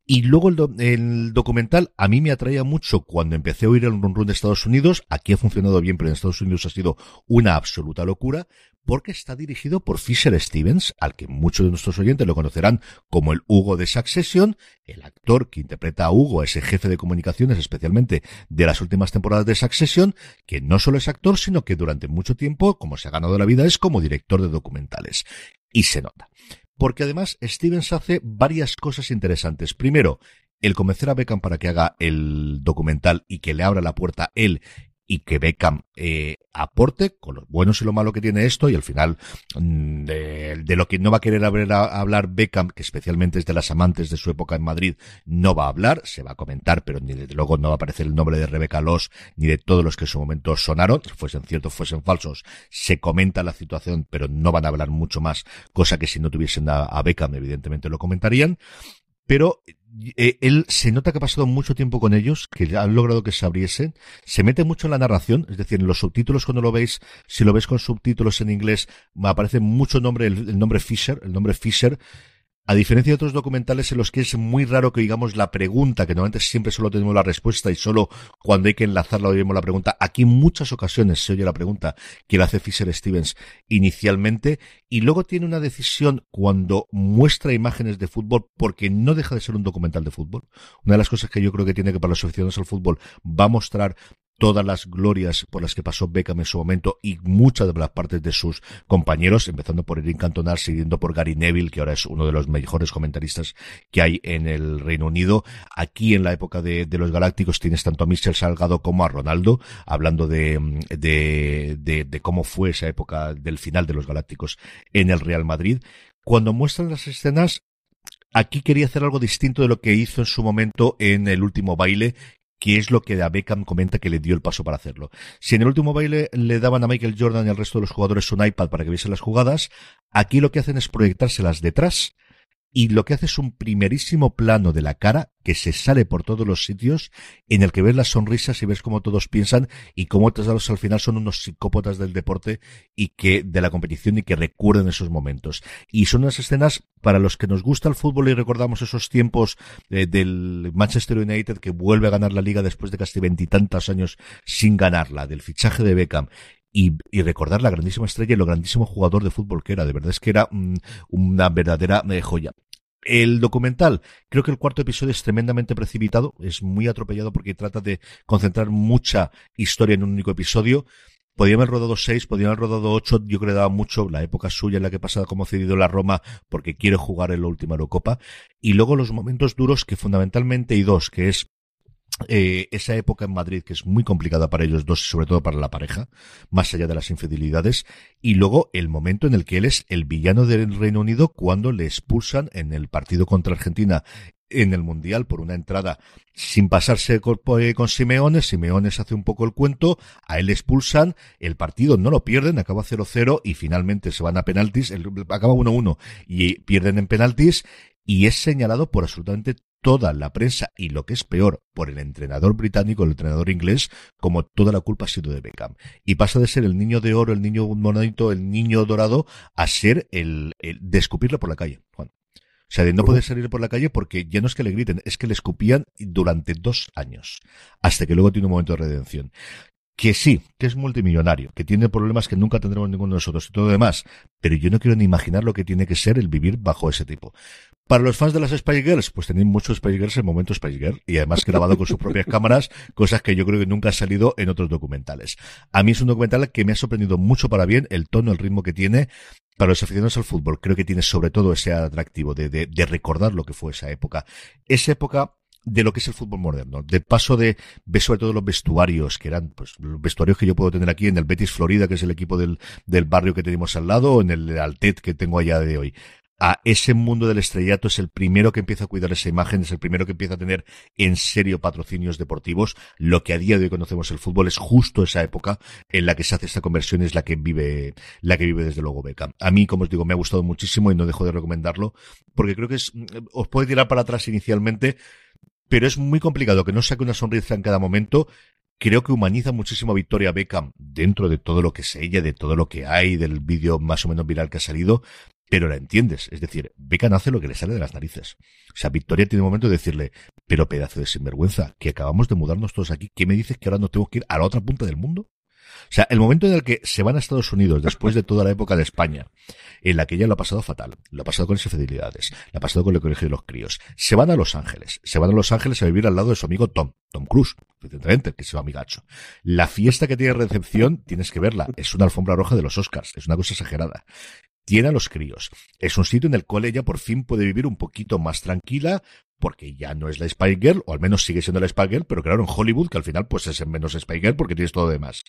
Y luego el, do el, documental a mí me atraía mucho cuando empecé a oír el run run de Estados Unidos. Aquí ha funcionado bien, pero en Estados Unidos ha sido una absoluta locura porque está dirigido por Fisher Stevens, al que muchos de nuestros oyentes lo conocerán como el Hugo de Succession, el actor que interpreta a Hugo, ese jefe de comunicaciones, especialmente de las últimas temporadas de Succession, que no solo es actor, sino que durante mucho tiempo, como se ha ganado la vida, es como director de documentales. Y se nota porque además Stevens hace varias cosas interesantes. Primero, el convencer a Beckham para que haga el documental y que le abra la puerta él y que Beckham eh, aporte con lo buenos y lo malo que tiene esto y al final mm, de, lo que no va a querer hablar Beckham, que especialmente es de las amantes de su época en Madrid, no va a hablar, se va a comentar, pero ni desde luego no va a aparecer el nombre de Rebeca Loss ni de todos los que en su momento sonaron, fuesen ciertos, fuesen falsos, se comenta la situación, pero no van a hablar mucho más, cosa que si no tuviesen a, a Beckham evidentemente lo comentarían, pero eh, él se nota que ha pasado mucho tiempo con ellos, que han logrado que se abriesen, se mete mucho en la narración, es decir, en los subtítulos cuando lo veis, si lo ves con subtítulos en inglés, aparece mucho nombre, el, el nombre Fisher, el nombre Fisher, a diferencia de otros documentales en los que es muy raro que digamos la pregunta, que normalmente siempre solo tenemos la respuesta y solo cuando hay que enlazarla oímos la pregunta, aquí en muchas ocasiones se oye la pregunta que la hace Fisher Stevens inicialmente y luego tiene una decisión cuando muestra imágenes de fútbol porque no deja de ser un documental de fútbol. Una de las cosas que yo creo que tiene que para los aficionados al fútbol va a mostrar todas las glorias por las que pasó Beckham en su momento y muchas de las partes de sus compañeros, empezando por Eric Cantona, siguiendo por Gary Neville, que ahora es uno de los mejores comentaristas que hay en el Reino Unido. Aquí en la época de, de los Galácticos tienes tanto a Michel Salgado como a Ronaldo, hablando de, de, de, de cómo fue esa época del final de los Galácticos en el Real Madrid. Cuando muestran las escenas, Aquí quería hacer algo distinto de lo que hizo en su momento en el último baile, que es lo que a Beckham comenta que le dio el paso para hacerlo. Si en el último baile le daban a Michael Jordan y al resto de los jugadores un iPad para que viesen las jugadas, aquí lo que hacen es proyectárselas detrás y lo que hace es un primerísimo plano de la cara que se sale por todos los sitios en el que ves las sonrisas y ves cómo todos piensan y cómo todos al final son unos psicópatas del deporte y que de la competición y que recuerdan esos momentos. Y son unas escenas para los que nos gusta el fútbol y recordamos esos tiempos eh, del Manchester United que vuelve a ganar la liga después de casi veintitantos años sin ganarla, del fichaje de Beckham y, recordar la grandísima estrella y lo grandísimo jugador de fútbol que era. De verdad es que era mm, una verdadera eh, joya. El documental, creo que el cuarto episodio es tremendamente precipitado, es muy atropellado porque trata de concentrar mucha historia en un único episodio. Podrían haber rodado seis, podrían haber rodado ocho, yo creo que daba mucho la época suya en la que pasaba como cedido la Roma porque quiere jugar en la última Eurocopa. Y luego los momentos duros que fundamentalmente hay dos, que es eh, esa época en Madrid que es muy complicada para ellos dos, sobre todo para la pareja, más allá de las infidelidades, y luego el momento en el que él es el villano del Reino Unido cuando le expulsan en el partido contra Argentina en el Mundial por una entrada sin pasarse con, con Simeone, Simeone se hace un poco el cuento, a él expulsan, el partido no lo pierden, acaba 0-0 y finalmente se van a penaltis, acaba 1-1 y pierden en penaltis y es señalado por absolutamente toda la prensa y lo que es peor por el entrenador británico, el entrenador inglés, como toda la culpa ha sido de Beckham. Y pasa de ser el niño de oro, el niño monadito, el niño dorado, a ser el, el de escupirlo por la calle, Juan. O sea, de no poder salir por la calle porque ya no es que le griten, es que le escupían durante dos años. Hasta que luego tiene un momento de redención que sí, que es multimillonario, que tiene problemas que nunca tendremos ninguno de nosotros y todo lo demás, pero yo no quiero ni imaginar lo que tiene que ser el vivir bajo ese tipo. Para los fans de las Spice Girls, pues tenéis muchos Spice Girls en momento Spice Girl y además grabado con sus propias cámaras, cosas que yo creo que nunca han salido en otros documentales. A mí es un documental que me ha sorprendido mucho para bien, el tono, el ritmo que tiene. Para los aficionados al fútbol, creo que tiene sobre todo ese atractivo de, de, de recordar lo que fue esa época. Esa época de lo que es el fútbol moderno. De paso de, ve sobre todo los vestuarios, que eran, pues, los vestuarios que yo puedo tener aquí en el Betis Florida, que es el equipo del, del barrio que tenemos al lado, o en el Altet que tengo allá de hoy. A ese mundo del estrellato es el primero que empieza a cuidar esa imagen, es el primero que empieza a tener en serio patrocinios deportivos. Lo que a día de hoy conocemos el fútbol es justo esa época en la que se hace esta conversión, es la que vive, la que vive desde luego Beckham. A mí, como os digo, me ha gustado muchísimo y no dejo de recomendarlo, porque creo que es, os puede tirar para atrás inicialmente, pero es muy complicado que no saque una sonrisa en cada momento. Creo que humaniza muchísimo a Victoria Beckham dentro de todo lo que es ella, de todo lo que hay, del vídeo más o menos viral que ha salido, pero la entiendes. Es decir, Beckham hace lo que le sale de las narices. O sea, Victoria tiene un momento de decirle, pero pedazo de sinvergüenza, que acabamos de mudarnos todos aquí, ¿qué me dices que ahora no tengo que ir a la otra punta del mundo? O sea, el momento en el que se van a Estados Unidos después de toda la época de España, en la que ella lo ha pasado fatal, lo ha pasado con esas fidelidades, lo ha pasado con el colegio de los críos, se van a Los Ángeles, se van a Los Ángeles a vivir al lado de su amigo Tom, Tom Cruise, evidentemente, que se va amigacho. La fiesta que tiene recepción, tienes que verla, es una alfombra roja de los Oscars, es una cosa exagerada tiene a los críos. Es un sitio en el cual ella por fin puede vivir un poquito más tranquila, porque ya no es la Spy o al menos sigue siendo la Spy Girl, pero claro, en Hollywood, que al final pues es menos Spy porque tienes todo lo demás.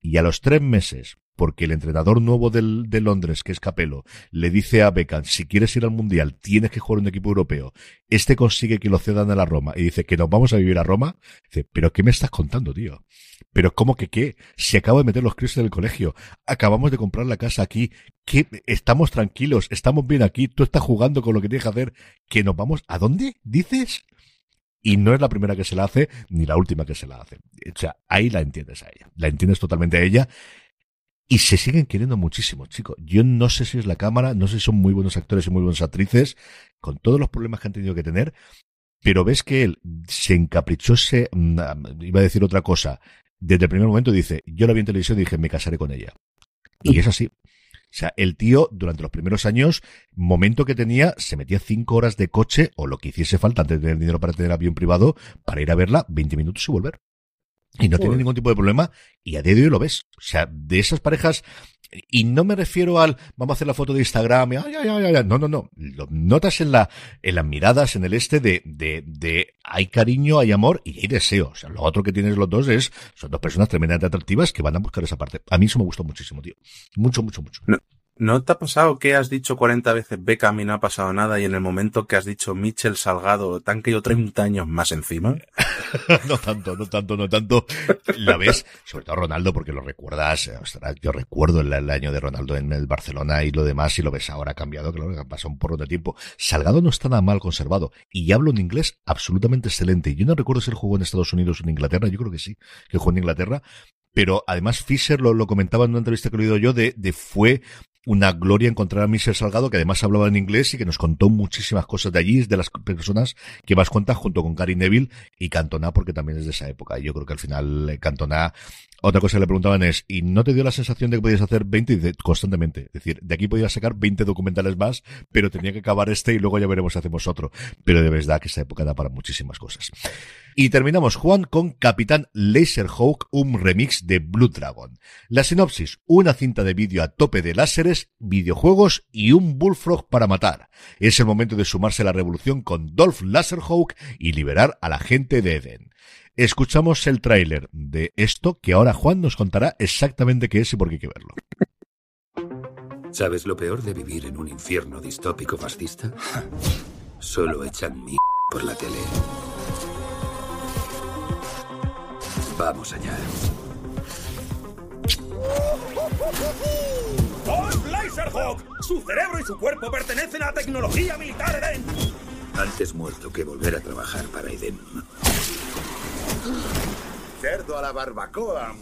Y a los tres meses, porque el entrenador nuevo del, de Londres, que es Capello, le dice a Beckham, si quieres ir al Mundial, tienes que jugar un equipo europeo. Este consigue que lo cedan a la Roma y dice que nos vamos a vivir a Roma. Dice, pero ¿qué me estás contando, tío? Pero ¿cómo que qué? Si acabo de meter los críos en el colegio, acabamos de comprar la casa aquí, que estamos tranquilos, estamos bien aquí, tú estás jugando con lo que tienes que hacer, que nos vamos, ¿a dónde? ¿Dices? Y no es la primera que se la hace, ni la última que se la hace. O sea, ahí la entiendes a ella. La entiendes totalmente a ella. Y se siguen queriendo muchísimo, chicos. Yo no sé si es la cámara, no sé si son muy buenos actores y muy buenas actrices, con todos los problemas que han tenido que tener, pero ves que él se encaprichó, se, mm, iba a decir otra cosa, desde el primer momento dice, yo la vi en televisión y dije, me casaré con ella. Y es así. O sea, el tío, durante los primeros años, momento que tenía, se metía cinco horas de coche o lo que hiciese falta antes de tener dinero para tener avión privado para ir a verla 20 minutos y volver. Y no tiene ningún tipo de problema y a día de hoy lo ves. O sea, de esas parejas, y no me refiero al vamos a hacer la foto de Instagram y ay, ay, ay, ay. no, no, no. Lo notas en la, en las miradas, en el este de, de, de hay cariño, hay amor y hay deseo. O sea, lo otro que tienes los dos es, son dos personas tremendamente atractivas que van a buscar esa parte. A mí eso me gustó muchísimo, tío. Mucho, mucho, mucho. ¿No te ha pasado que has dicho 40 veces Beckham y no ha pasado nada y en el momento que has dicho Mitchell Salgado te han caído 30 años más encima? (laughs) no tanto, no tanto, no tanto. La ves, sobre todo Ronaldo, porque lo recuerdas, ostras, yo recuerdo el, año de Ronaldo en el Barcelona y lo demás y lo ves ahora cambiado, claro, que ha pasado un porro de tiempo. Salgado no está nada mal conservado y hablo en inglés absolutamente excelente. Yo no recuerdo si él jugó en Estados Unidos o en Inglaterra, yo creo que sí, que jugó en Inglaterra, pero además Fisher lo, lo, comentaba en una entrevista que he oído yo de, de fue una gloria encontrar a Michel Salgado, que además hablaba en inglés y que nos contó muchísimas cosas de allí, de las personas que más cuentas junto con Cari Neville y Cantona, porque también es de esa época. Yo creo que al final Cantona, otra cosa que le preguntaban es, ¿y no te dio la sensación de que podías hacer 20? Dice, constantemente. Es decir, de aquí podías sacar 20 documentales más, pero tenía que acabar este y luego ya veremos si hacemos otro. Pero de verdad que esa época da para muchísimas cosas. Y terminamos, Juan, con Capitán Laserhawk, un remix de Blue Dragon. La sinopsis, una cinta de vídeo a tope de láseres, videojuegos y un bullfrog para matar. Es el momento de sumarse a la revolución con Dolph Laserhawk y liberar a la gente de Eden. Escuchamos el tráiler de esto que ahora Juan nos contará exactamente qué es y por qué hay que verlo. ¿Sabes lo peor de vivir en un infierno distópico fascista? (laughs) Solo echan mi por la tele. Vamos allá. ¡Dolph Laserhawk! Su cerebro y su cuerpo pertenecen a tecnología militar Eden. Antes muerto que volver a trabajar para Eden. Cerdo a la barbacoa.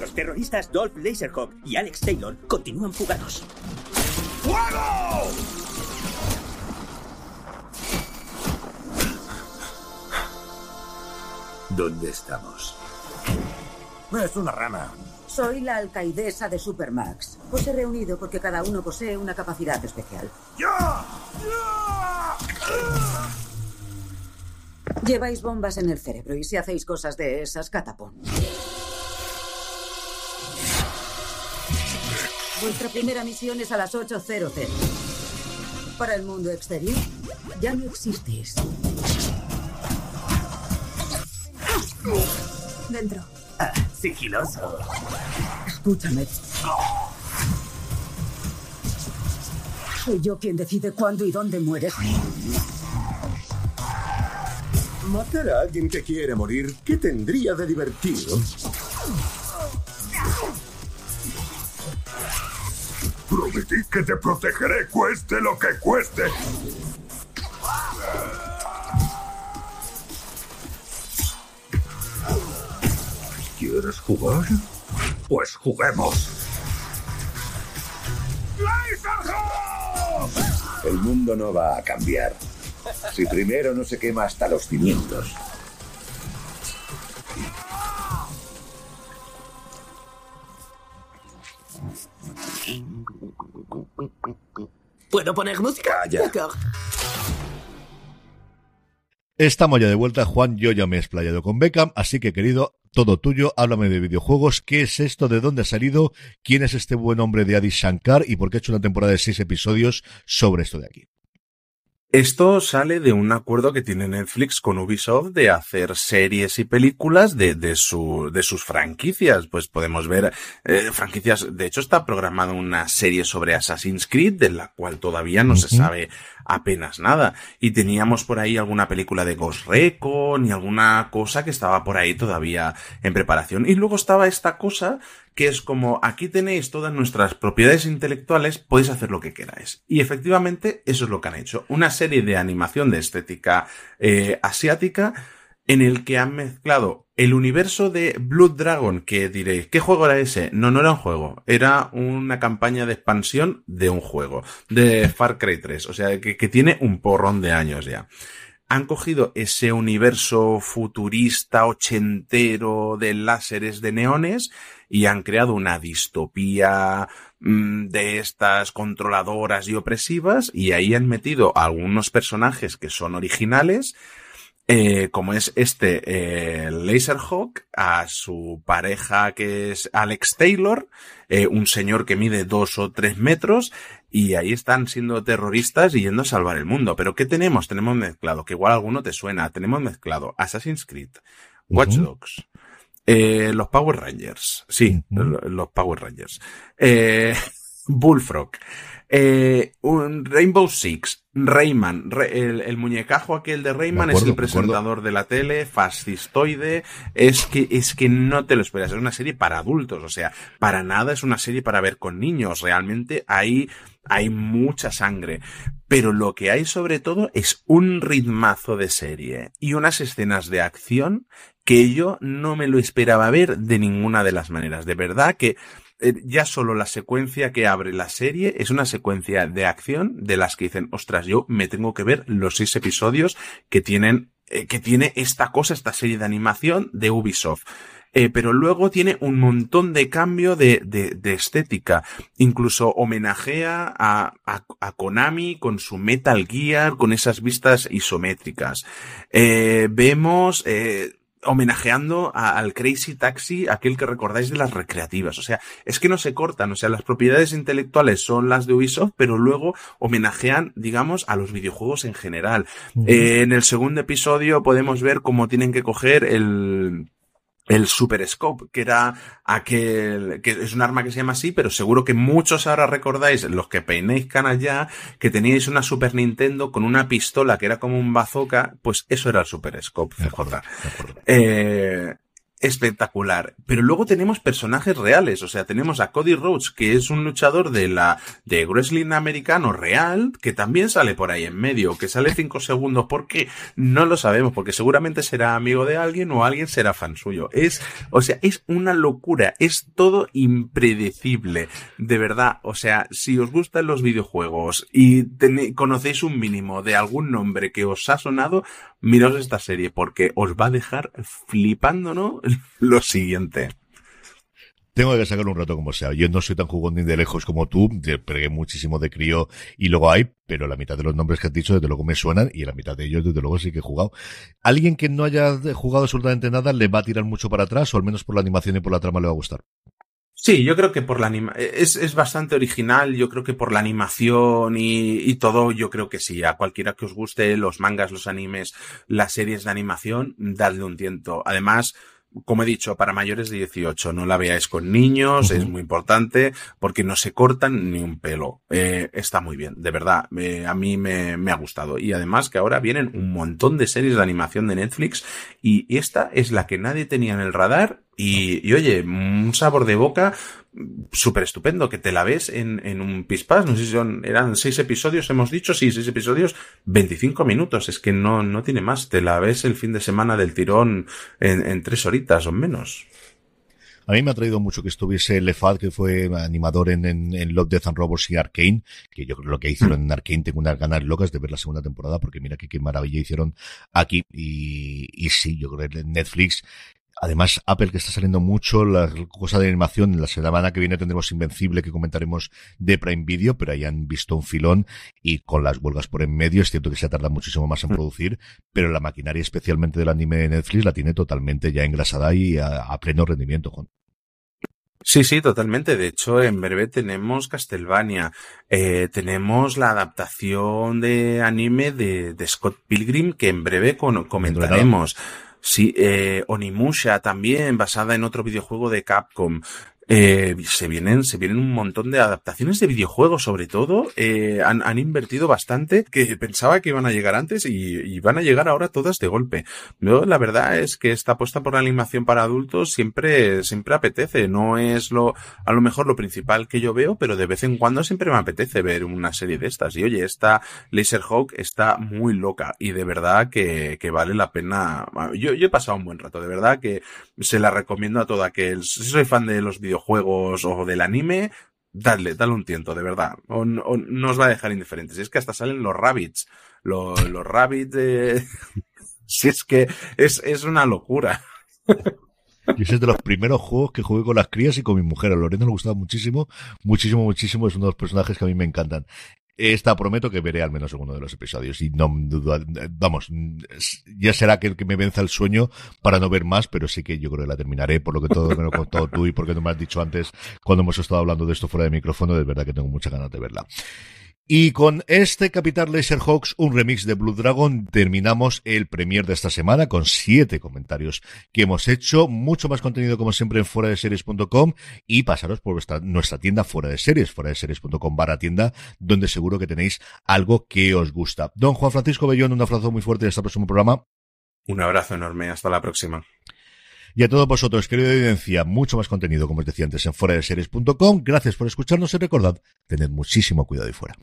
Los terroristas Dolph Laserhawk y Alex Taylor continúan fugados. ¡Fuego! ¿Dónde estamos? Es una rana. Soy la alcaidesa de Supermax. Os he reunido porque cada uno posee una capacidad especial. ¡Ya! Lleváis bombas en el cerebro y si hacéis cosas de esas, catapón. Vuestra primera misión es a las 8.00. Para el mundo exterior, ya no existís. Dentro. Ah, sigiloso. Escúchame. Soy yo quien decide cuándo y dónde mueres. Matar a alguien que quiere morir, ¿qué tendría de divertido? Prometí que te protegeré cueste lo que cueste. ¿Quieres jugar? Pues juguemos. El mundo no va a cambiar. Si primero no se quema hasta los cimientos. ¿Puedo poner música? Calla. Estamos ya de vuelta, Juan. Yo ya me he explayado con Beckham, así que querido, todo tuyo. Háblame de videojuegos. ¿Qué es esto? ¿De dónde ha salido? ¿Quién es este buen hombre de Adi Shankar? ¿Y por qué ha hecho una temporada de seis episodios sobre esto de aquí? Esto sale de un acuerdo que tiene Netflix con Ubisoft de hacer series y películas de, de, su, de sus franquicias. Pues podemos ver eh, franquicias. De hecho, está programada una serie sobre Assassin's Creed, de la cual todavía no se sabe apenas nada. Y teníamos por ahí alguna película de Ghost Recon y alguna cosa que estaba por ahí todavía en preparación. Y luego estaba esta cosa que es como aquí tenéis todas nuestras propiedades intelectuales, podéis hacer lo que queráis. Y efectivamente eso es lo que han hecho. Una serie de animación de estética eh, asiática en el que han mezclado el universo de Blood Dragon, que diréis, ¿qué juego era ese? No, no era un juego, era una campaña de expansión de un juego, de Far Cry 3, o sea, que, tiene un porrón de años ya han cogido ese universo futurista ochentero de láseres de neones y han creado una distopía mm, de estas controladoras y opresivas y ahí han metido algunos personajes que son originales eh, como es este eh, Laserhawk, a su pareja que es Alex Taylor, eh, un señor que mide dos o tres metros, y ahí están siendo terroristas y yendo a salvar el mundo. Pero ¿qué tenemos? Tenemos mezclado, que igual alguno te suena, tenemos mezclado Assassin's Creed, Watch Dogs, eh, los Power Rangers, sí, los Power Rangers, eh, (laughs) Bullfrog, eh, un Rainbow Six, Rayman, el, muñecajo aquel de Rayman es el presentador de la tele, fascistoide, es que, es que no te lo esperas, es una serie para adultos, o sea, para nada es una serie para ver con niños, realmente hay, hay mucha sangre, pero lo que hay sobre todo es un ritmazo de serie y unas escenas de acción que yo no me lo esperaba ver de ninguna de las maneras, de verdad que ya solo la secuencia que abre la serie es una secuencia de acción de las que dicen, ostras, yo me tengo que ver los seis episodios que tienen, eh, que tiene esta cosa, esta serie de animación de Ubisoft. Eh, pero luego tiene un montón de cambio de, de, de estética. Incluso homenajea a, a, Konami con su Metal Gear, con esas vistas isométricas. Eh, vemos, eh, homenajeando a, al Crazy Taxi, aquel que recordáis de las recreativas. O sea, es que no se cortan. O sea, las propiedades intelectuales son las de Ubisoft, pero luego homenajean, digamos, a los videojuegos en general. eh, en el segundo episodio podemos ver cómo tienen que coger el, el Super Scope, que era aquel, que es un arma que se llama así, pero seguro que muchos ahora recordáis, los que peinéis canas ya, que teníais una Super Nintendo con una pistola que era como un bazooka, pues eso era el Super Scope, CJ. Eh, espectacular. Pero luego tenemos personajes reales, o sea, tenemos a Cody Rhodes, que es un luchador de la, de wrestling americano real, que también sale por ahí en medio, que sale cinco segundos, ¿por qué? No lo sabemos, porque seguramente será amigo de alguien o alguien será fan suyo. Es, o sea, es una locura, es todo impredecible, de verdad. O sea, si os gustan los videojuegos y conocéis un mínimo de algún nombre que os ha sonado, miraos esta serie, porque os va a dejar flipando, ¿no? (laughs) lo siguiente. Tengo que sacar un rato como sea. Yo no soy tan jugón ni de lejos como tú. Pegué muchísimo de crío y luego hay, pero la mitad de los nombres que has dicho desde luego me suenan y la mitad de ellos desde luego sí que he jugado. Alguien que no haya jugado absolutamente nada le va a tirar mucho para atrás o al menos por la animación y por la trama le va a gustar. Sí, yo creo que por la anima es, es bastante original, yo creo que por la animación y, y, todo, yo creo que sí, a cualquiera que os guste los mangas, los animes, las series de animación, dadle un tiento. Además, como he dicho, para mayores de 18, no la veáis con niños, uh -huh. es muy importante, porque no se cortan ni un pelo. Eh, está muy bien, de verdad, eh, a mí me, me, ha gustado. Y además que ahora vienen un montón de series de animación de Netflix, y esta es la que nadie tenía en el radar, y, y oye, un sabor de boca súper estupendo, que te la ves en, en un pispás, no sé si eran seis episodios, hemos dicho, sí, seis episodios, 25 minutos, es que no, no tiene más, te la ves el fin de semana del tirón en, en tres horitas o menos. A mí me ha traído mucho que estuviese Lefad, que fue animador en, en, en Love, Death and Robots y Arkane, que yo creo que lo que hicieron en Arkane tengo unas ganas locas de ver la segunda temporada, porque mira que qué maravilla hicieron aquí. Y, y sí, yo creo que Netflix Además, Apple que está saliendo mucho, la cosa de animación, la semana que viene tendremos Invencible que comentaremos de Prime Video, pero hayan visto un filón y con las huelgas por en medio, es cierto que se ha tardado muchísimo más en producir, pero la maquinaria especialmente del anime de Netflix la tiene totalmente ya engrasada y a, a pleno rendimiento, Juan. Sí, sí, totalmente. De hecho, en breve tenemos Castlevania, eh, tenemos la adaptación de anime de, de Scott Pilgrim que en breve comentaremos. Sí, eh, Onimusha también, basada en otro videojuego de Capcom. Eh, se vienen, se vienen un montón de adaptaciones de videojuegos, sobre todo. Eh, han, han, invertido bastante, que pensaba que iban a llegar antes y, y, van a llegar ahora todas de golpe. Yo, la verdad es que esta apuesta por la animación para adultos siempre, siempre apetece. No es lo, a lo mejor lo principal que yo veo, pero de vez en cuando siempre me apetece ver una serie de estas. Y oye, esta Laserhawk está muy loca y de verdad que, que vale la pena. Yo, yo he pasado un buen rato, de verdad que se la recomiendo a todo aquel. Si soy fan de los videojuegos, juegos o del anime, dadle, dale un tiento, de verdad. O, o, no os va a dejar indiferentes. Es que hasta salen los rabbits. Los, rabbits de... (laughs) si es que es, es una locura. (laughs) Y ese es de los primeros juegos que jugué con las crías y con mi mujer. A Lorena le gustaba muchísimo, muchísimo, muchísimo. Es uno de los personajes que a mí me encantan. Esta prometo que veré al menos uno de los episodios y no dudo, vamos, ya será que, que me venza el sueño para no ver más, pero sí que yo creo que la terminaré por lo que todo me lo contado tú y porque no me has dicho antes cuando hemos estado hablando de esto fuera de micrófono, de verdad que tengo muchas ganas de verla. Y con este Capital Laserhawks, un remix de Blue Dragon, terminamos el premier de esta semana con siete comentarios que hemos hecho. Mucho más contenido, como siempre, en fuera de series.com y pasaros por nuestra, nuestra tienda fuera de series, fuera de series.com barra tienda, donde seguro que tenéis algo que os gusta. Don Juan Francisco Bellón, un abrazo muy fuerte en este próximo programa. Un abrazo enorme. Hasta la próxima. Y a todos vosotros, querida audiencia, mucho más contenido, como os decía antes, en fuera de series.com. Gracias por escucharnos y recordad, tened muchísimo cuidado ahí fuera.